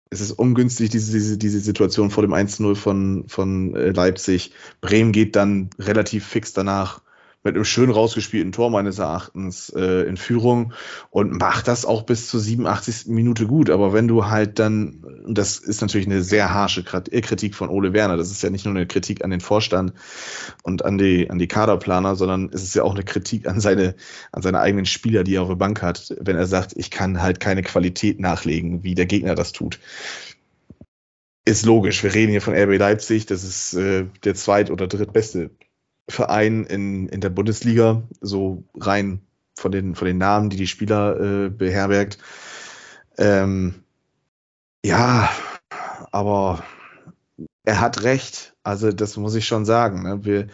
es ist ungünstig, diese, diese, diese Situation vor dem 1-0 von, von äh, Leipzig. Bremen geht dann relativ fix danach mit einem schön rausgespielten Tor meines Erachtens äh, in Führung und macht das auch bis zur 87. Minute gut. Aber wenn du halt dann, und das ist natürlich eine sehr harsche äh, Kritik von Ole Werner, das ist ja nicht nur eine Kritik an den Vorstand und an die, an die Kaderplaner, sondern es ist ja auch eine Kritik an seine, an seine eigenen Spieler, die er auf der Bank hat, wenn er sagt, ich kann halt keine Qualität nachlegen, wie der Gegner das tut ist logisch. Wir reden hier von RB Leipzig, das ist äh, der zweit- oder drittbeste Verein in, in der Bundesliga, so rein von den, von den Namen, die die Spieler äh, beherbergt. Ähm, ja, aber er hat recht. Also das muss ich schon sagen. Ne? Wir,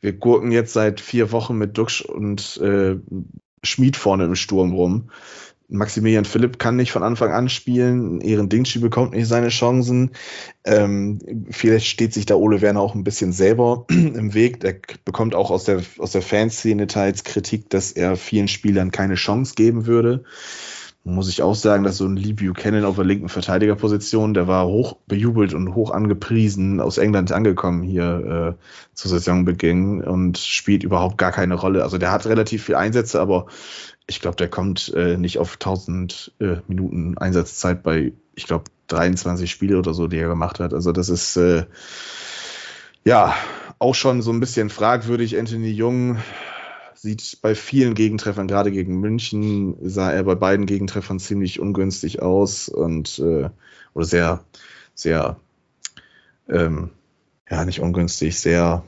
wir gurken jetzt seit vier Wochen mit Duxch und äh, Schmied vorne im Sturm rum. Maximilian Philipp kann nicht von Anfang an spielen, Ehren Dingschi bekommt nicht seine Chancen. Ähm, vielleicht steht sich da Ole Werner auch ein bisschen selber im Weg. Der bekommt auch aus der, aus der Fanszene teils Kritik, dass er vielen Spielern keine Chance geben würde. muss ich auch sagen, dass so ein Lee Buchanan auf der linken Verteidigerposition, der war hoch bejubelt und hoch angepriesen, aus England angekommen hier äh, zu Saisonbeginn und spielt überhaupt gar keine Rolle. Also der hat relativ viel Einsätze, aber ich glaube, der kommt äh, nicht auf 1000 äh, Minuten Einsatzzeit bei, ich glaube, 23 Spiele oder so, die er gemacht hat. Also das ist äh, ja auch schon so ein bisschen fragwürdig. Anthony Jung sieht bei vielen Gegentreffern, gerade gegen München, sah er bei beiden Gegentreffern ziemlich ungünstig aus und äh, oder sehr, sehr, ähm, ja, nicht ungünstig, sehr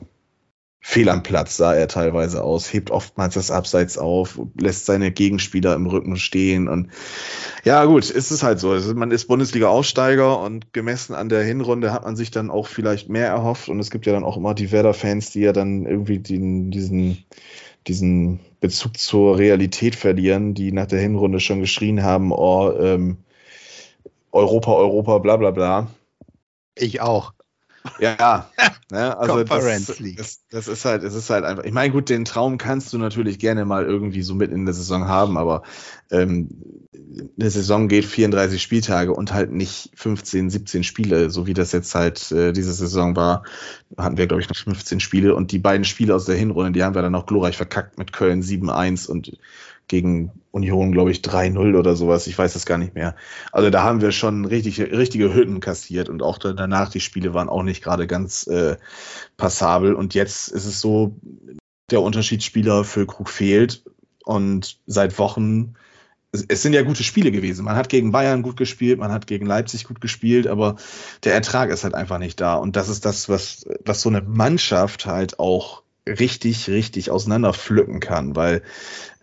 fehl am Platz sah er teilweise aus, hebt oftmals das Abseits auf, lässt seine Gegenspieler im Rücken stehen und ja gut, ist es halt so. Also man ist Bundesliga-Aussteiger und gemessen an der Hinrunde hat man sich dann auch vielleicht mehr erhofft und es gibt ja dann auch immer die Werder-Fans, die ja dann irgendwie den, diesen diesen Bezug zur Realität verlieren, die nach der Hinrunde schon geschrien haben, oh, ähm, Europa, Europa, bla bla bla. Ich auch. Ja, ne, also das, das, das, ist halt, es ist halt einfach. Ich meine, gut, den Traum kannst du natürlich gerne mal irgendwie so mitten in der Saison haben, aber ähm, eine Saison geht 34 Spieltage und halt nicht 15, 17 Spiele, so wie das jetzt halt äh, diese Saison war. Hatten wir, glaube ich, noch 15 Spiele und die beiden Spiele aus der Hinrunde, die haben wir dann noch glorreich verkackt mit Köln 7-1 und gegen Union, glaube ich, 3-0 oder sowas. Ich weiß das gar nicht mehr. Also da haben wir schon richtig, richtige Hütten kassiert und auch danach die Spiele waren auch nicht gerade ganz äh, passabel. Und jetzt ist es so, der Unterschiedsspieler für Krug fehlt und seit Wochen es sind ja gute Spiele gewesen. Man hat gegen Bayern gut gespielt, man hat gegen Leipzig gut gespielt, aber der Ertrag ist halt einfach nicht da. Und das ist das, was, was so eine Mannschaft halt auch richtig, richtig auseinanderpflücken kann, weil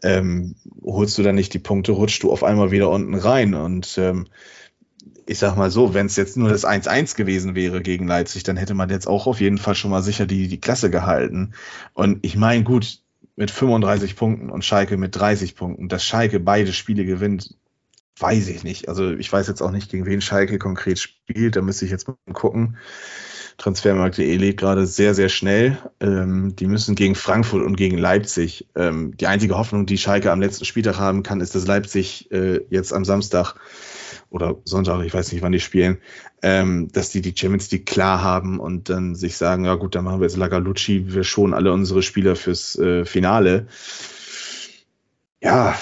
ähm, holst du dann nicht die Punkte, rutschst du auf einmal wieder unten rein. Und ähm, ich sag mal so, wenn es jetzt nur das 1-1 gewesen wäre gegen Leipzig, dann hätte man jetzt auch auf jeden Fall schon mal sicher die, die Klasse gehalten. Und ich meine, gut, mit 35 Punkten und Schalke mit 30 Punkten, dass Schalke beide Spiele gewinnt, weiß ich nicht. Also ich weiß jetzt auch nicht, gegen wen Schalke konkret spielt, da müsste ich jetzt mal gucken. Transfermarkt.de lebt gerade sehr, sehr schnell. Ähm, die müssen gegen Frankfurt und gegen Leipzig. Ähm, die einzige Hoffnung, die Schalke am letzten Spieltag haben kann, ist, dass Leipzig äh, jetzt am Samstag oder Sonntag, ich weiß nicht, wann die spielen, ähm, dass die die Champions League klar haben und dann sich sagen, ja gut, dann machen wir jetzt Lagalucci, wir schonen alle unsere Spieler fürs äh, Finale. Ja,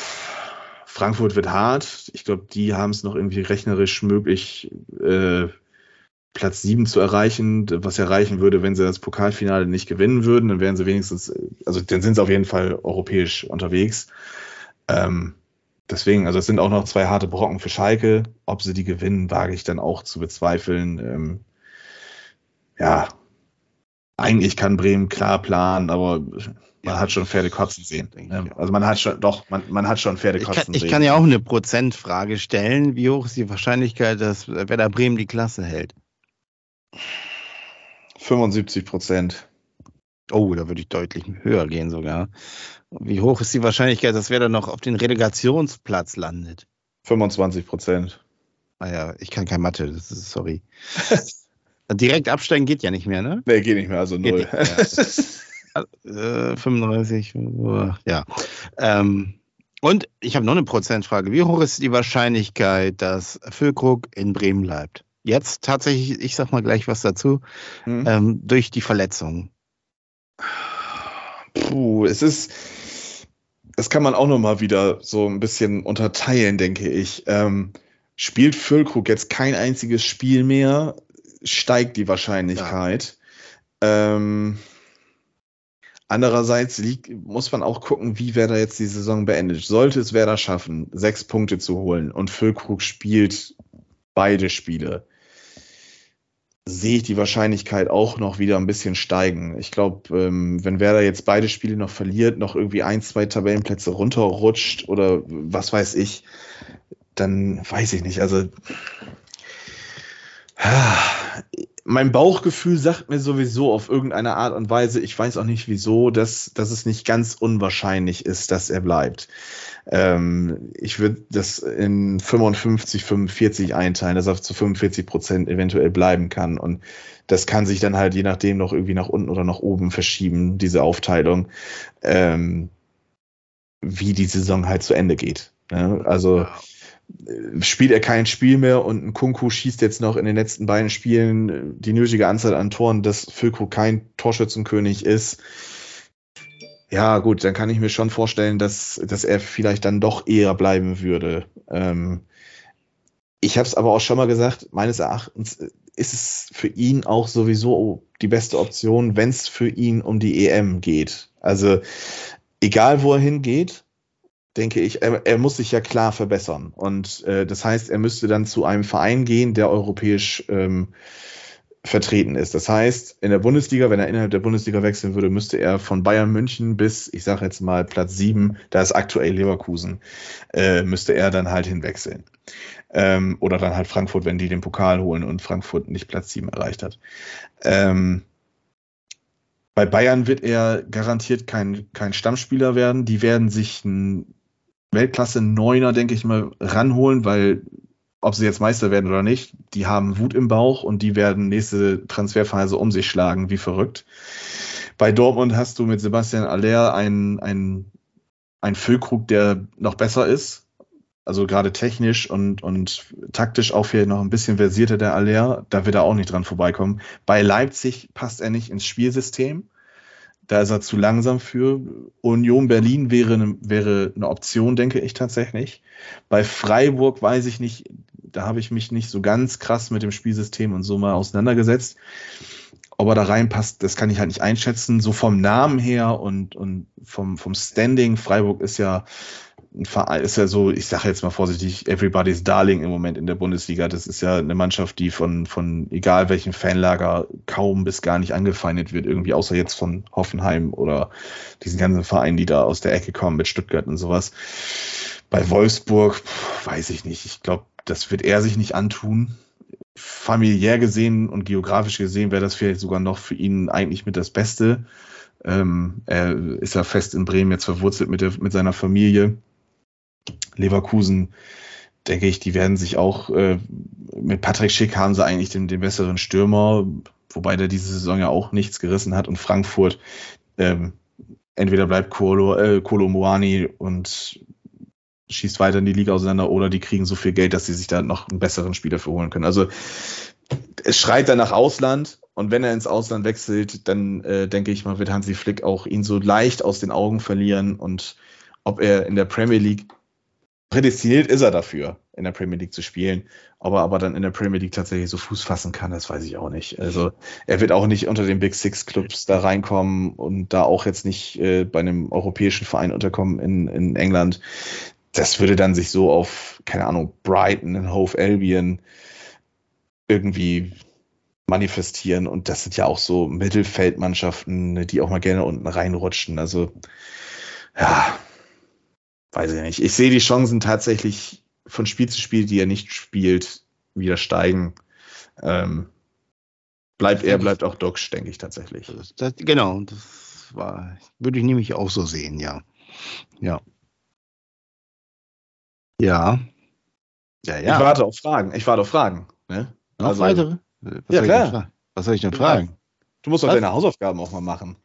Frankfurt wird hart. Ich glaube, die haben es noch irgendwie rechnerisch möglich, äh, Platz 7 zu erreichen, was erreichen würde, wenn sie das Pokalfinale nicht gewinnen würden, dann wären sie wenigstens, also dann sind sie auf jeden Fall europäisch unterwegs. Ähm, deswegen, also es sind auch noch zwei harte Brocken für Schalke. Ob sie die gewinnen, wage ich dann auch zu bezweifeln. Ähm, ja, eigentlich kann Bremen klar planen, aber man hat schon Pferde kotzen sehen. Ähm, also man hat schon, doch, man, man hat schon Pferde kotzen ich kann, sehen. Ich kann ja auch eine Prozentfrage stellen. Wie hoch ist die Wahrscheinlichkeit, dass Werder Bremen die Klasse hält? 75 Prozent. Oh, da würde ich deutlich höher gehen sogar. Wie hoch ist die Wahrscheinlichkeit, dass wer dann noch auf den Relegationsplatz landet? 25 Prozent. Naja, ah ich kann kein Mathe, das ist, sorry. Direkt absteigen geht ja nicht mehr, ne? Nee, geht nicht mehr, also null. äh, 35, ja. Ähm, und ich habe noch eine Prozentfrage. Wie hoch ist die Wahrscheinlichkeit, dass Füllkrug in Bremen bleibt? Jetzt tatsächlich, ich sag mal gleich was dazu, hm. ähm, durch die Verletzung. Puh, es ist, das kann man auch nochmal wieder so ein bisschen unterteilen, denke ich. Ähm, spielt Füllkrug jetzt kein einziges Spiel mehr, steigt die Wahrscheinlichkeit. Ja. Ähm, andererseits liegt, muss man auch gucken, wie Werder jetzt die Saison beendet. Sollte es Werder schaffen, sechs Punkte zu holen und Füllkrug spielt beide Spiele, sehe ich die Wahrscheinlichkeit auch noch wieder ein bisschen steigen. Ich glaube, ähm, wenn Werder jetzt beide Spiele noch verliert, noch irgendwie ein, zwei Tabellenplätze runterrutscht oder was weiß ich, dann weiß ich nicht. Also mein Bauchgefühl sagt mir sowieso auf irgendeine Art und Weise, ich weiß auch nicht wieso, dass, dass es nicht ganz unwahrscheinlich ist, dass er bleibt. Ähm, ich würde das in 55, 45 einteilen, dass er zu 45 Prozent eventuell bleiben kann. Und das kann sich dann halt je nachdem noch irgendwie nach unten oder nach oben verschieben, diese Aufteilung, ähm, wie die Saison halt zu Ende geht. Ja, also spielt er kein Spiel mehr und ein Kunku schießt jetzt noch in den letzten beiden Spielen die nötige Anzahl an Toren, dass Füllkrug kein Torschützenkönig ist. Ja, gut, dann kann ich mir schon vorstellen, dass, dass er vielleicht dann doch eher bleiben würde. Ähm, ich habe es aber auch schon mal gesagt, meines Erachtens ist es für ihn auch sowieso die beste Option, wenn es für ihn um die EM geht. Also egal, wo er hingeht, denke ich, er, er muss sich ja klar verbessern. Und äh, das heißt, er müsste dann zu einem Verein gehen, der europäisch ähm, vertreten ist. Das heißt, in der Bundesliga, wenn er innerhalb der Bundesliga wechseln würde, müsste er von Bayern München bis, ich sage jetzt mal, Platz 7, da ist aktuell Leverkusen, äh, müsste er dann halt hinwechseln. Ähm, oder dann halt Frankfurt, wenn die den Pokal holen und Frankfurt nicht Platz 7 erreicht hat. Ähm, bei Bayern wird er garantiert kein, kein Stammspieler werden. Die werden sich einen Weltklasse-Neuner, denke ich mal, ranholen, weil ob sie jetzt Meister werden oder nicht, die haben Wut im Bauch und die werden nächste Transferphase um sich schlagen, wie verrückt. Bei Dortmund hast du mit Sebastian Aller einen, einen, Füllkrug, der noch besser ist. Also gerade technisch und, und taktisch auch hier noch ein bisschen versierter der Aller. Da wird er auch nicht dran vorbeikommen. Bei Leipzig passt er nicht ins Spielsystem. Da ist er zu langsam für. Union Berlin wäre wäre eine Option, denke ich tatsächlich. Bei Freiburg weiß ich nicht, da habe ich mich nicht so ganz krass mit dem Spielsystem und so mal auseinandergesetzt. Ob er da reinpasst, das kann ich halt nicht einschätzen. So vom Namen her und, und vom, vom Standing, Freiburg ist ja ein Verein, ist ja so, ich sage jetzt mal vorsichtig, everybody's darling im Moment in der Bundesliga. Das ist ja eine Mannschaft, die von, von egal welchem Fanlager kaum bis gar nicht angefeindet wird, irgendwie, außer jetzt von Hoffenheim oder diesen ganzen Vereinen, die da aus der Ecke kommen mit Stuttgart und sowas. Bei Wolfsburg, weiß ich nicht. Ich glaube, das wird er sich nicht antun. Familiär gesehen und geografisch gesehen wäre das vielleicht sogar noch für ihn eigentlich mit das Beste. Ähm, er ist ja fest in Bremen jetzt verwurzelt mit, der, mit seiner Familie. Leverkusen, denke ich, die werden sich auch äh, mit Patrick Schick haben sie eigentlich den, den besseren Stürmer, wobei der diese Saison ja auch nichts gerissen hat und Frankfurt ähm, entweder bleibt Kolo, äh, Kolo Moani und schießt weiter in die Liga auseinander oder die kriegen so viel Geld, dass sie sich da noch einen besseren Spieler für holen können. Also es schreit dann nach Ausland und wenn er ins Ausland wechselt, dann äh, denke ich mal, wird Hansi Flick auch ihn so leicht aus den Augen verlieren und ob er in der Premier League prädestiniert ist er dafür, in der Premier League zu spielen. Ob er aber dann in der Premier League tatsächlich so Fuß fassen kann, das weiß ich auch nicht. Also er wird auch nicht unter den Big Six Clubs da reinkommen und da auch jetzt nicht äh, bei einem europäischen Verein unterkommen in, in England. Das würde dann sich so auf, keine Ahnung, Brighton und Hove Albion irgendwie manifestieren. Und das sind ja auch so Mittelfeldmannschaften, die auch mal gerne unten reinrutschen. Also, ja, weiß ich nicht. Ich sehe die Chancen tatsächlich von Spiel zu Spiel, die er nicht spielt, wieder steigen. Ähm, bleibt er, bleibt auch Docs, denke ich tatsächlich. Das, das, genau, das war, würde ich nämlich auch so sehen, ja. Ja. Ja. Ja, ja. Ich warte auf Fragen. Ich warte auf Fragen. Ne? Noch also, weitere? Was ja, klar. Was soll ich denn fragen? Du musst doch deine Hausaufgaben auch mal machen.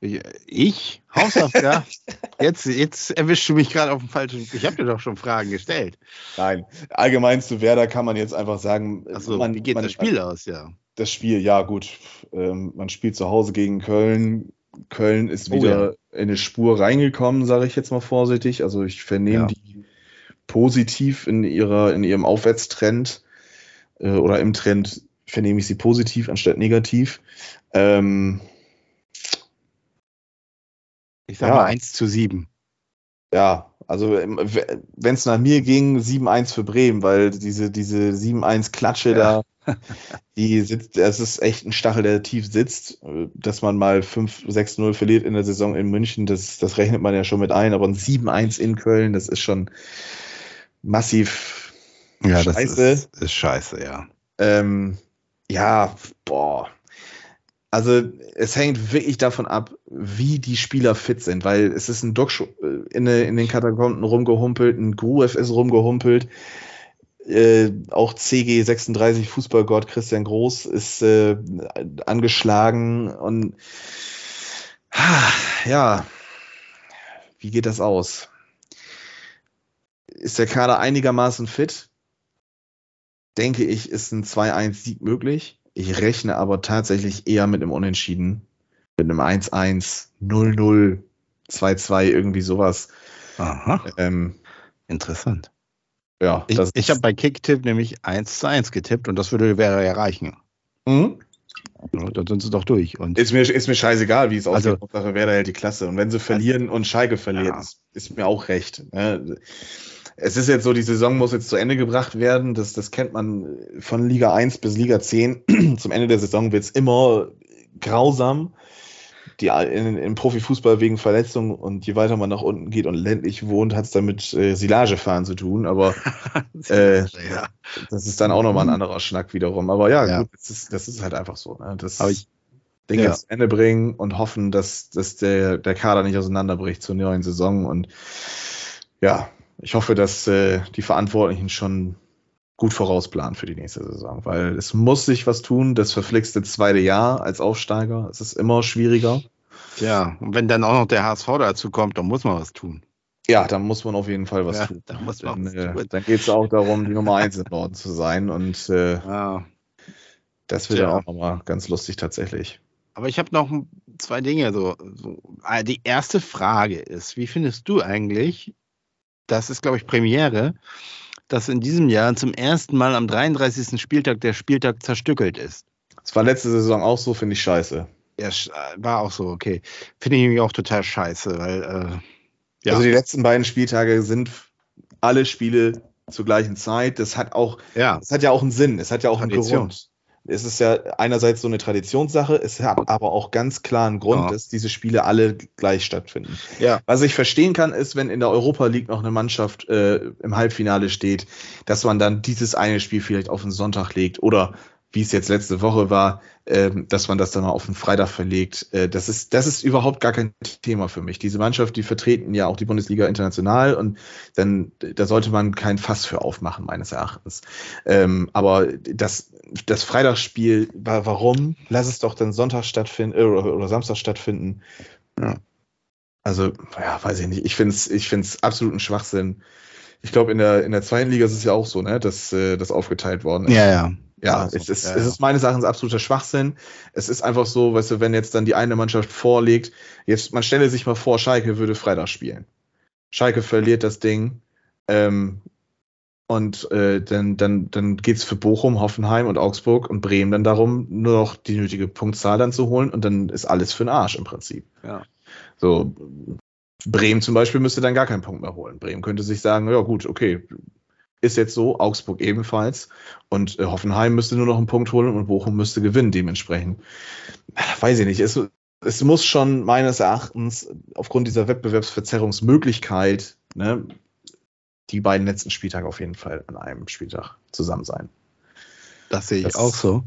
Ich? Hausaufgaben? jetzt, jetzt erwischst du mich gerade auf dem falschen. Ich habe dir doch schon Fragen gestellt. Nein, allgemein zu Werder kann man jetzt einfach sagen. Achso, man, wie geht man, das Spiel aus, ja? Das Spiel, ja, gut. Ähm, man spielt zu Hause gegen Köln. Köln ist wieder oh, ja. in eine Spur reingekommen, sage ich jetzt mal vorsichtig. Also ich vernehme ja. die positiv in ihrer, in ihrem Aufwärtstrend äh, oder im Trend vernehme ich sie positiv anstatt negativ. Ähm, ich sage ja. mal 1 zu 7. Ja, also ähm, wenn es nach mir ging, 7-1 für Bremen, weil diese, diese 7-1-Klatsche ja. da, die sitzt, das ist echt ein Stachel, der tief sitzt. Dass man mal 5-6-0 verliert in der Saison in München, das, das rechnet man ja schon mit ein, aber ein 7-1 in Köln, das ist schon massiv ja, scheiße. Das ist, ist scheiße, ja. Ähm, ja, boah. Also es hängt wirklich davon ab, wie die Spieler fit sind, weil es ist ein Doc äh, in, in den Katakomben rumgehumpelt, ein Gruev ist rumgehumpelt. Äh, auch CG36 Fußballgott Christian Groß ist äh, angeschlagen und ah, ja, wie geht das aus? Ist der Kader einigermaßen fit. Denke ich, ist ein 2-1-Sieg möglich. Ich rechne aber tatsächlich eher mit einem Unentschieden. Mit einem 1-1, 0-0, 2-2, irgendwie sowas. Aha. Ähm, Interessant. Ja, ich, ich habe bei Kicktipp nämlich 1 zu 1 getippt und das würde wäre ja reichen. Mhm. Ja, dann sind sie doch durch. Und ist, mir, ist mir scheißegal, wie es also, aussieht. Hauptsache Werder hält die Klasse. Und wenn sie verlieren und Schalke verliert, ja. ist, ist, mir auch recht. Ne? Es ist jetzt so, die Saison muss jetzt zu Ende gebracht werden. Das, das kennt man von Liga 1 bis Liga 10. Zum Ende der Saison wird es immer grausam die in, im Profifußball wegen Verletzungen und je weiter man nach unten geht und ländlich wohnt, hat es damit äh, Silagefahren zu tun. Aber äh, ja. das ist dann auch nochmal ein mhm. anderer Schnack wiederum. Aber ja, ja. gut, das ist, das ist halt einfach so. Ne? Das Aber ich, Ding ja. jetzt zu Ende bringen und hoffen, dass, dass der, der Kader nicht auseinanderbricht zur neuen Saison. Und ja, ich hoffe, dass äh, die Verantwortlichen schon gut vorausplanen für die nächste Saison, weil es muss sich was tun. Das verflixte zweite Jahr als Aufsteiger, es ist immer schwieriger. Ja, und wenn dann auch noch der HSV dazu kommt, dann muss man was tun. Ja, dann muss man auf jeden Fall was ja, tun. Dann, muss man dann, äh, dann geht es auch darum, die Nummer eins im Norden zu sein. Und äh, ja. das wird ja auch nochmal ganz lustig tatsächlich. Aber ich habe noch zwei Dinge. So, so, ah, Die erste Frage ist, wie findest du eigentlich, das ist, glaube ich, Premiere, dass in diesem Jahr zum ersten Mal am 33. Spieltag der Spieltag zerstückelt ist? Das war letzte Saison auch so, finde ich scheiße. Ja, war auch so, okay. Finde ich nämlich auch total scheiße, weil. Äh, ja. Also die letzten beiden Spieltage sind alle Spiele zur gleichen Zeit. Das hat auch, ja. das hat ja auch einen Sinn. Es hat ja auch Tradition. einen Grund. Es ist ja einerseits so eine Traditionssache, es hat aber auch ganz klar einen Grund, ja. dass diese Spiele alle gleich stattfinden. Ja. Was ich verstehen kann, ist, wenn in der Europa League noch eine Mannschaft äh, im Halbfinale steht, dass man dann dieses eine Spiel vielleicht auf den Sonntag legt oder wie es jetzt letzte Woche war, ähm, dass man das dann mal auf den Freitag verlegt. Äh, das ist, das ist überhaupt gar kein Thema für mich. Diese Mannschaft, die vertreten ja auch die Bundesliga international und dann, da sollte man kein Fass für aufmachen, meines Erachtens. Ähm, aber das, das Freitagsspiel, warum? Lass es doch dann Sonntag stattfinden äh, oder, Samstag stattfinden. Ja. Also, ja, weiß ich nicht. Ich finde es ich find's absoluten Schwachsinn. Ich glaube, in der, in der zweiten Liga ist es ja auch so, ne, dass äh, das aufgeteilt worden ist. Ja, ja. Ja, also, es, ist, ja, es ist meines Erachtens absoluter Schwachsinn. Es ist einfach so, weißt du, wenn jetzt dann die eine Mannschaft vorlegt, jetzt, man stelle sich mal vor, Schalke würde Freitag spielen. Schalke verliert das Ding, ähm, und äh, dann, dann, dann geht es für Bochum, Hoffenheim und Augsburg und Bremen dann darum, nur noch die nötige Punktzahl dann zu holen und dann ist alles für den Arsch im Prinzip. Ja. So, Bremen zum Beispiel müsste dann gar keinen Punkt mehr holen. Bremen könnte sich sagen, ja gut, okay, ist jetzt so, Augsburg ebenfalls. Und äh, Hoffenheim müsste nur noch einen Punkt holen und Bochum müsste gewinnen dementsprechend. Weiß ich nicht. Es, es muss schon meines Erachtens aufgrund dieser Wettbewerbsverzerrungsmöglichkeit ne, die beiden letzten Spieltage auf jeden Fall an einem Spieltag zusammen sein. Das sehe ich das auch so.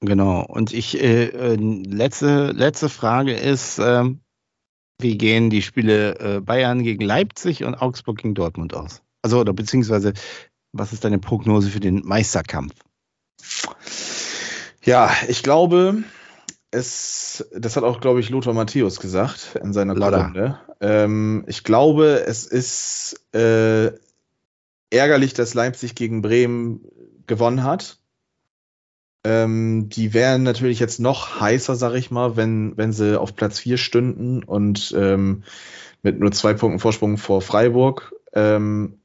Genau. Und ich äh, äh, letzte letzte Frage ist, äh, wie gehen die Spiele äh, Bayern gegen Leipzig und Augsburg gegen Dortmund aus? Also, oder beziehungsweise, was ist deine Prognose für den Meisterkampf? Ja, ich glaube, es, das hat auch, glaube ich, Lothar Matthäus gesagt in seiner Kolumne. Ähm, ich glaube, es ist äh, ärgerlich, dass Leipzig gegen Bremen gewonnen hat. Ähm, die wären natürlich jetzt noch heißer, sag ich mal, wenn, wenn sie auf Platz 4 stünden und ähm, mit nur zwei Punkten Vorsprung vor Freiburg. Ähm,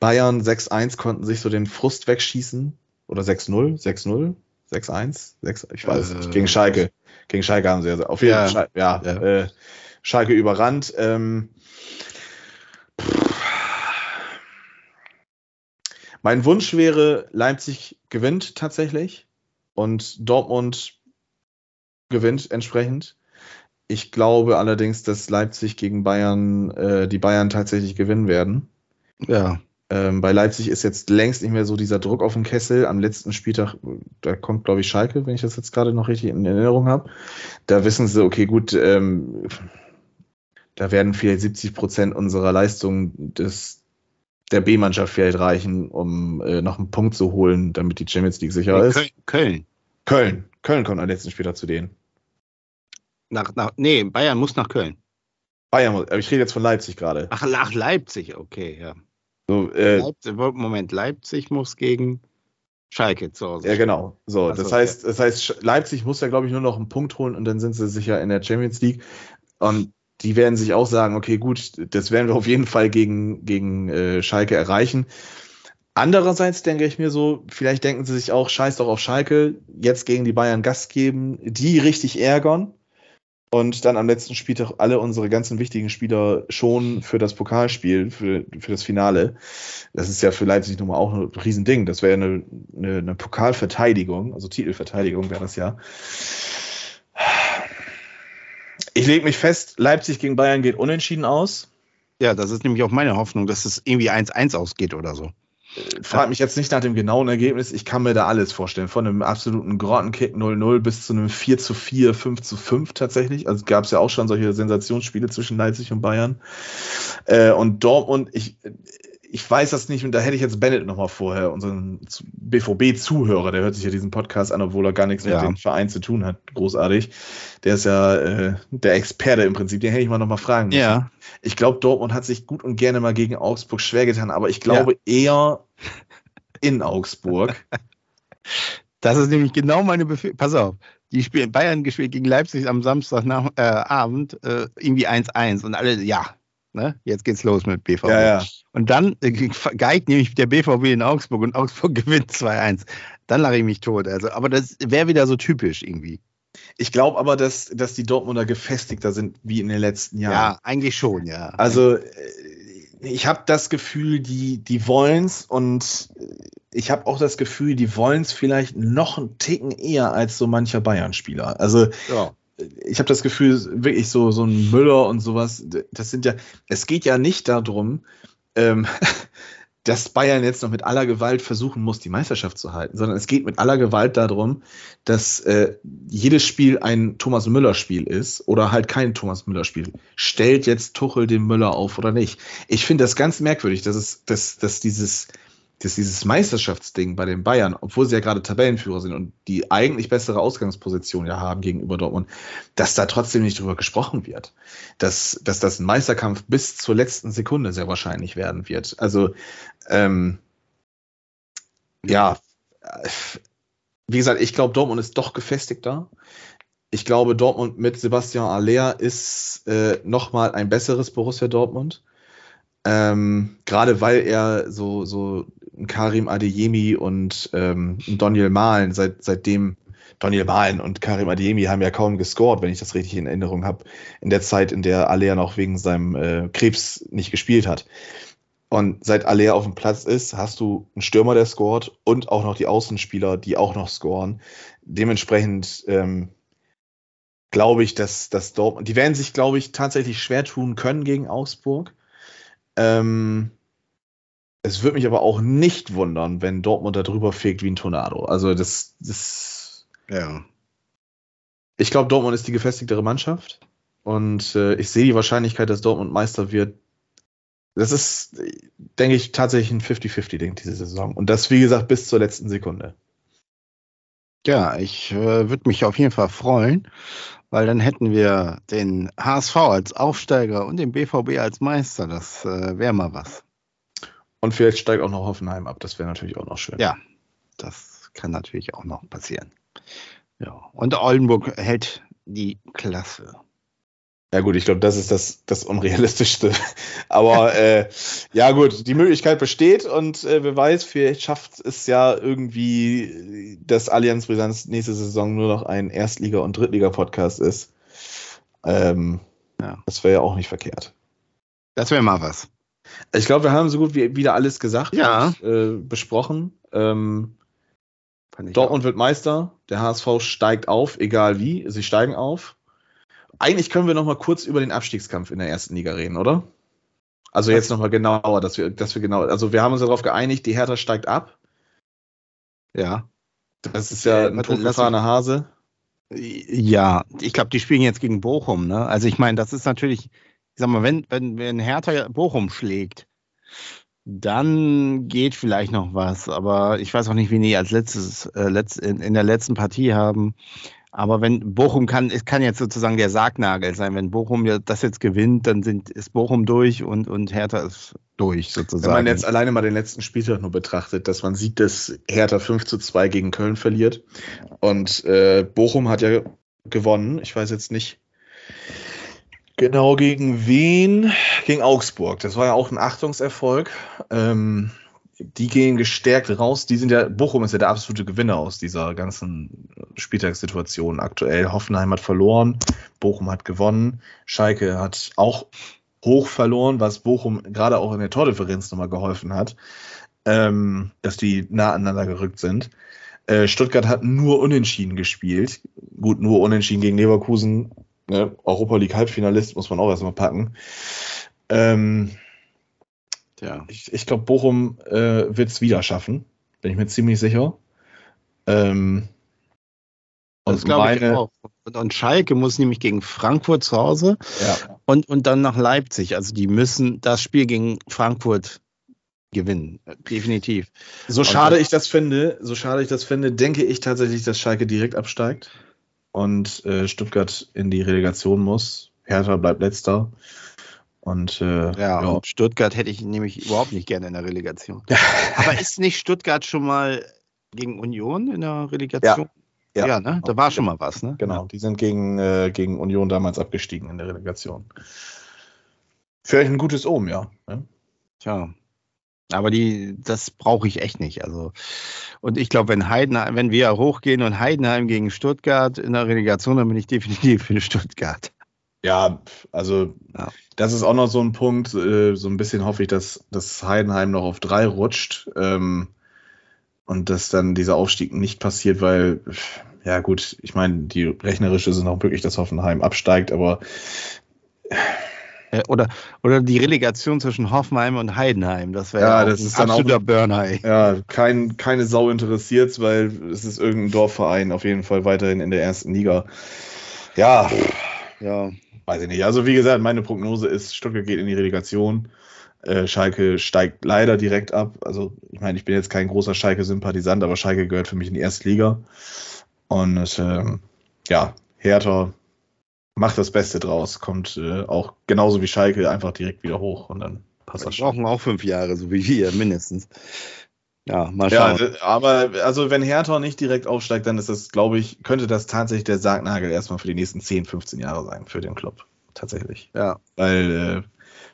Bayern 6-1 konnten sich so den Frust wegschießen. Oder 6-0, 6-0, 6-1, 6, ich weiß äh, nicht. Gegen Schalke. Gegen Schalke haben sie ja auf jeden Fall, ja, ja. Äh, Schalke überrannt. Ähm, mein Wunsch wäre, Leipzig gewinnt tatsächlich und Dortmund gewinnt entsprechend. Ich glaube allerdings, dass Leipzig gegen Bayern, äh, die Bayern tatsächlich gewinnen werden. Ja. Ähm, bei Leipzig ist jetzt längst nicht mehr so dieser Druck auf den Kessel. Am letzten Spieltag, da kommt, glaube ich, Schalke, wenn ich das jetzt gerade noch richtig in Erinnerung habe. Da wissen sie, okay, gut, ähm, da werden vielleicht 70 Prozent unserer Leistung des, der B-Mannschaft vielleicht reichen, um äh, noch einen Punkt zu holen, damit die Champions League sicher ist. Köln. Köln. Köln kommt am letzten Spieltag zu denen. Nach, nach, nee, Bayern muss nach Köln. Bayern, aber ich rede jetzt von Leipzig gerade. Ach, ach, Leipzig, okay, ja. So, äh, Leipzig, Moment, Leipzig muss gegen Schalke zu Hause. ja, genau. So, so, das heißt, das heißt, Leipzig muss ja, glaube ich, nur noch einen Punkt holen und dann sind sie sicher in der Champions League. Und die werden sich auch sagen, okay, gut, das werden wir auf jeden Fall gegen, gegen äh, Schalke erreichen. Andererseits denke ich mir so, vielleicht denken sie sich auch, scheiß doch auf Schalke, jetzt gegen die Bayern Gas geben, die richtig ärgern und dann am letzten Spieltag alle unsere ganzen wichtigen Spieler schon für das Pokalspiel, für, für das Finale. Das ist ja für Leipzig nun mal auch ein Riesending. Das wäre eine, eine, eine Pokalverteidigung, also Titelverteidigung wäre das ja. Ich lege mich fest, Leipzig gegen Bayern geht unentschieden aus. Ja, das ist nämlich auch meine Hoffnung, dass es irgendwie 1-1 ausgeht oder so. Frag mich jetzt nicht nach dem genauen Ergebnis. Ich kann mir da alles vorstellen. Von einem absoluten Grottenkick 0-0 bis zu einem 4 zu 4, 5 zu 5 tatsächlich. Also gab es ja auch schon solche Sensationsspiele zwischen Leipzig und Bayern. Äh, und Dortmund, ich, ich weiß das nicht, und da hätte ich jetzt Bennett nochmal vorher, unseren BVB-Zuhörer, der hört sich ja diesen Podcast an, obwohl er gar nichts Ja. mit dem Verein zu tun hat. Großartig. Der ist ja äh, der Experte im Prinzip. Den hätte ich mal nochmal fragen müssen. Ja, Ich glaube, Dortmund hat sich gut und gerne mal gegen Augsburg schwer getan, aber ich glaube eher in Augsburg. das ist nämlich genau meine Befürchtung. Pass auf, die spielen Bayern gespielt gegen Leipzig am Samstagabend äh, Abend, äh, irgendwie 1-1 und alle, ja, ne, jetzt geht's los mit BVB. Ja, ja. Und dann äh, geigt nämlich der BVB in Augsburg und Augsburg gewinnt 2-1. Dann lache ich mich tot. Also, aber das wäre wieder so typisch irgendwie. Ich glaube aber, dass, dass die Dortmunder gefestigter sind wie in den letzten Ja, Jahren. eigentlich schon, ja. Also äh, ich habe das Gefühl, die, die wollen's und ich habe auch das Gefühl, die wollen's vielleicht noch einen Ticken eher als so mancher Bayern-Spieler. Also ja. Ich habe das Gefühl, wirklich so, so ein Müller und sowas, das sind ja, es geht ja nicht darum, ähm, dass Bayern jetzt noch mit aller Gewalt versuchen muss, die Meisterschaft zu halten, sondern es geht mit aller Gewalt darum, dass äh, jedes Spiel ein Thomas Müller-Spiel ist oder halt kein Thomas Müller-Spiel. Stellt jetzt Tuchel den Müller auf oder nicht? Ich finde das ganz merkwürdig, dass es, dass, dass dieses, dass dieses Meisterschaftsding bei den Bayern, obwohl sie ja gerade Tabellenführer sind und die eigentlich bessere Ausgangsposition ja haben gegenüber Dortmund, dass da trotzdem nicht drüber gesprochen wird. Dass, dass das ein Meisterkampf bis zur letzten Sekunde sehr wahrscheinlich werden wird. Also, ähm, ja, wie gesagt, ich glaube, Dortmund ist doch gefestigter. Ich glaube, Dortmund mit Sebastian Aller ist äh, nochmal ein besseres Borussia Dortmund. Ähm, Gerade weil er so, so Karim Adeyemi und ähm, Daniel Mahlen, seit, seitdem Daniel Mahlen und Karim Adeyemi haben ja kaum gescored, wenn ich das richtig in Erinnerung habe, in der Zeit, in der Aller noch wegen seinem äh, Krebs nicht gespielt hat. Und seit Aller auf dem Platz ist, hast du einen Stürmer, der scored und auch noch die Außenspieler, die auch noch scoren. Dementsprechend ähm, glaube ich, dass, dass Dortmund, die werden sich, glaube ich, tatsächlich schwer tun können gegen Augsburg. Ähm, es würde mich aber auch nicht wundern, wenn Dortmund da drüber fegt wie ein Tornado. Also das, das ja. ich glaube, Dortmund ist die gefestigtere Mannschaft und äh, ich sehe die Wahrscheinlichkeit, dass Dortmund Meister wird. Das ist, denke ich, tatsächlich ein 50-50-Ding diese Saison. Und das, wie gesagt, bis zur letzten Sekunde. Ja, ich äh, würde mich auf jeden Fall freuen, weil dann hätten wir den HSV als Aufsteiger und den BVB als Meister. Das äh, wäre mal was. Und vielleicht steigt auch noch Hoffenheim ab. Das wäre natürlich auch noch schön. Ja, das kann natürlich auch noch passieren. Ja, und Oldenburg hält die Klasse. Ja gut, ich glaube, das ist das, das Unrealistischste. Aber äh, ja gut, die Möglichkeit besteht und äh, wer weiß, vielleicht schafft es ja irgendwie, dass Allianz Brisanz nächste Saison nur noch ein Erstliga- und Drittliga-Podcast ist. Ähm, Ja. Das wäre ja auch nicht verkehrt. Das wäre mal was. Ich glaube, wir haben so gut wie wieder alles gesagt Ja. und, äh, besprochen. Ähm, Dortmund wird Meister, der HSV steigt auf, egal wie, sie steigen auf. Eigentlich können wir noch mal kurz über den Abstiegskampf in der ersten Liga reden, oder? Also jetzt noch mal genauer, dass wir, dass wir genau, also wir haben uns darauf geeinigt, die Hertha steigt ab. auch. Ja. Das ist ja Äh, ein totgefahrener Hase. Ja, ich glaube, die spielen jetzt gegen Bochum, ne? Also ich meine, das ist natürlich, ich sag mal, wenn, wenn, wenn Hertha Bochum schlägt, dann geht vielleicht noch was, aber ich weiß auch nicht, wie die als letztes, äh, letzt, in, in der letzten Partie haben. Aber wenn Bochum kann, es kann jetzt sozusagen der Sargnagel sein. Wenn Bochum das jetzt gewinnt, dann sind, ist Bochum durch und, und Hertha ist durch sozusagen. Wenn man jetzt alleine mal den letzten Spieltag nur betrachtet, dass man sieht, dass Hertha 5 zu 2 gegen Köln verliert. Und äh, Bochum hat ja gewonnen. Ich weiß jetzt nicht genau gegen wen. Gegen Augsburg. Das war ja auch ein Achtungserfolg. Ähm, die gehen gestärkt raus. Die sind ja, Bochum ist ja der absolute Gewinner aus dieser ganzen Spieltagssituation aktuell. Hoffenheim hat verloren, Bochum hat gewonnen, Schalke hat auch hoch verloren, was Bochum gerade auch in der Tordifferenz nochmal geholfen hat, ähm, dass die nah aneinander gerückt sind. Äh, Stuttgart hat nur unentschieden gespielt. Gut, nur unentschieden gegen Leverkusen. Ne? Europa League Halbfinalist muss man auch erstmal packen. Ähm, ja. Ich, ich glaube, Bochum äh, wird es wieder schaffen. Bin ich mir ziemlich sicher. Ähm, das glaube ich auch. Und Schalke muss nämlich gegen Frankfurt zu Hause ja. und, und dann nach Leipzig. Also die müssen das Spiel gegen Frankfurt gewinnen. Definitiv. So schade ich das finde, so schade ich das finde, denke ich tatsächlich, dass Schalke direkt absteigt und äh, Stuttgart in die Relegation muss. Hertha bleibt letzter. Und, äh, ja, ja. Und Stuttgart hätte ich nämlich überhaupt nicht gerne in der Relegation. Aber ist nicht Stuttgart schon mal gegen Union in der Relegation? Ja, ja, ne? Da war schon mal was, ne? Genau, die sind gegen, äh, gegen Union damals abgestiegen in der Relegation. Vielleicht ein gutes Ohm, ja. Ne? Tja. Aber die, das brauche ich echt nicht. Also, und ich glaube, wenn Heidenheim, wenn wir hochgehen und Heidenheim gegen Stuttgart in der Relegation, dann bin ich definitiv für Stuttgart. Ja, also ja. das ist auch noch so ein Punkt. Äh, so ein bisschen hoffe ich, dass, dass Heidenheim noch auf drei rutscht ähm, und dass dann dieser Aufstieg nicht passiert, weil, ja gut, ich meine, die rechnerische sind auch wirklich, dass Hoffenheim absteigt, aber oder, oder die Relegation zwischen Hoffenheim und Heidenheim, das wäre ja, ja das ist ein absoluter Burnhigh. Ja, kein, keine Sau interessiert weil es ist irgendein Dorfverein auf jeden Fall weiterhin in der ersten Liga. Ja, ja. Weiß ich nicht. Also wie gesagt, meine Prognose ist, Stuttgart geht in die Relegation. Äh, Schalke steigt leider direkt ab. Also ich meine, ich bin jetzt kein großer Schalke-Sympathisant, aber Schalke gehört für mich in die erste Liga. Und ähm, ja, Hertha macht das Beste draus, kommt äh, auch genauso wie Schalke einfach direkt wieder hoch und dann passt das schon. Brauchen auch fünf Jahre, so wie wir mindestens. Ja, mal schauen. Ja, aber also wenn Hertha nicht direkt aufsteigt, dann ist das, glaube ich, könnte das tatsächlich der Sargnagel erstmal für die nächsten 10, 15 Jahre sein für den Club. Tatsächlich. Ja. Weil, äh,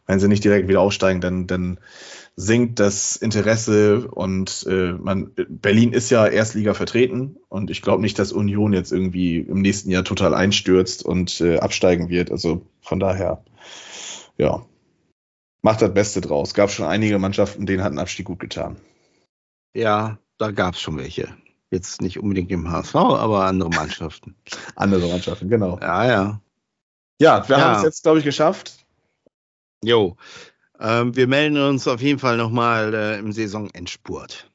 wenn sie nicht direkt wieder aufsteigen, dann, dann sinkt das Interesse und äh, man, Berlin ist ja Erstliga vertreten und ich glaube nicht, dass Union jetzt irgendwie im nächsten Jahr total einstürzt und äh, absteigen wird. Also von daher, ja, macht das Beste draus. Gab schon einige Mannschaften, denen hat ein Abstieg gut getan. Ja, da gab es schon welche. Jetzt nicht unbedingt im HSV, aber andere Mannschaften. andere Mannschaften, genau. Ja, ja. Ja, wir ja. haben es jetzt, glaube ich, geschafft. Jo. Ähm, wir melden uns auf jeden Fall nochmal äh, im Saisonendspurt.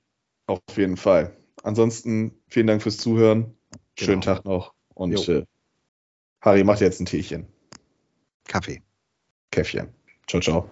Auf jeden Fall. Ansonsten vielen Dank fürs Zuhören. Schönen genau. Tag noch. Und äh, Harry macht jetzt ein Teechen. Kaffee. Käffchen. Ciao, ciao.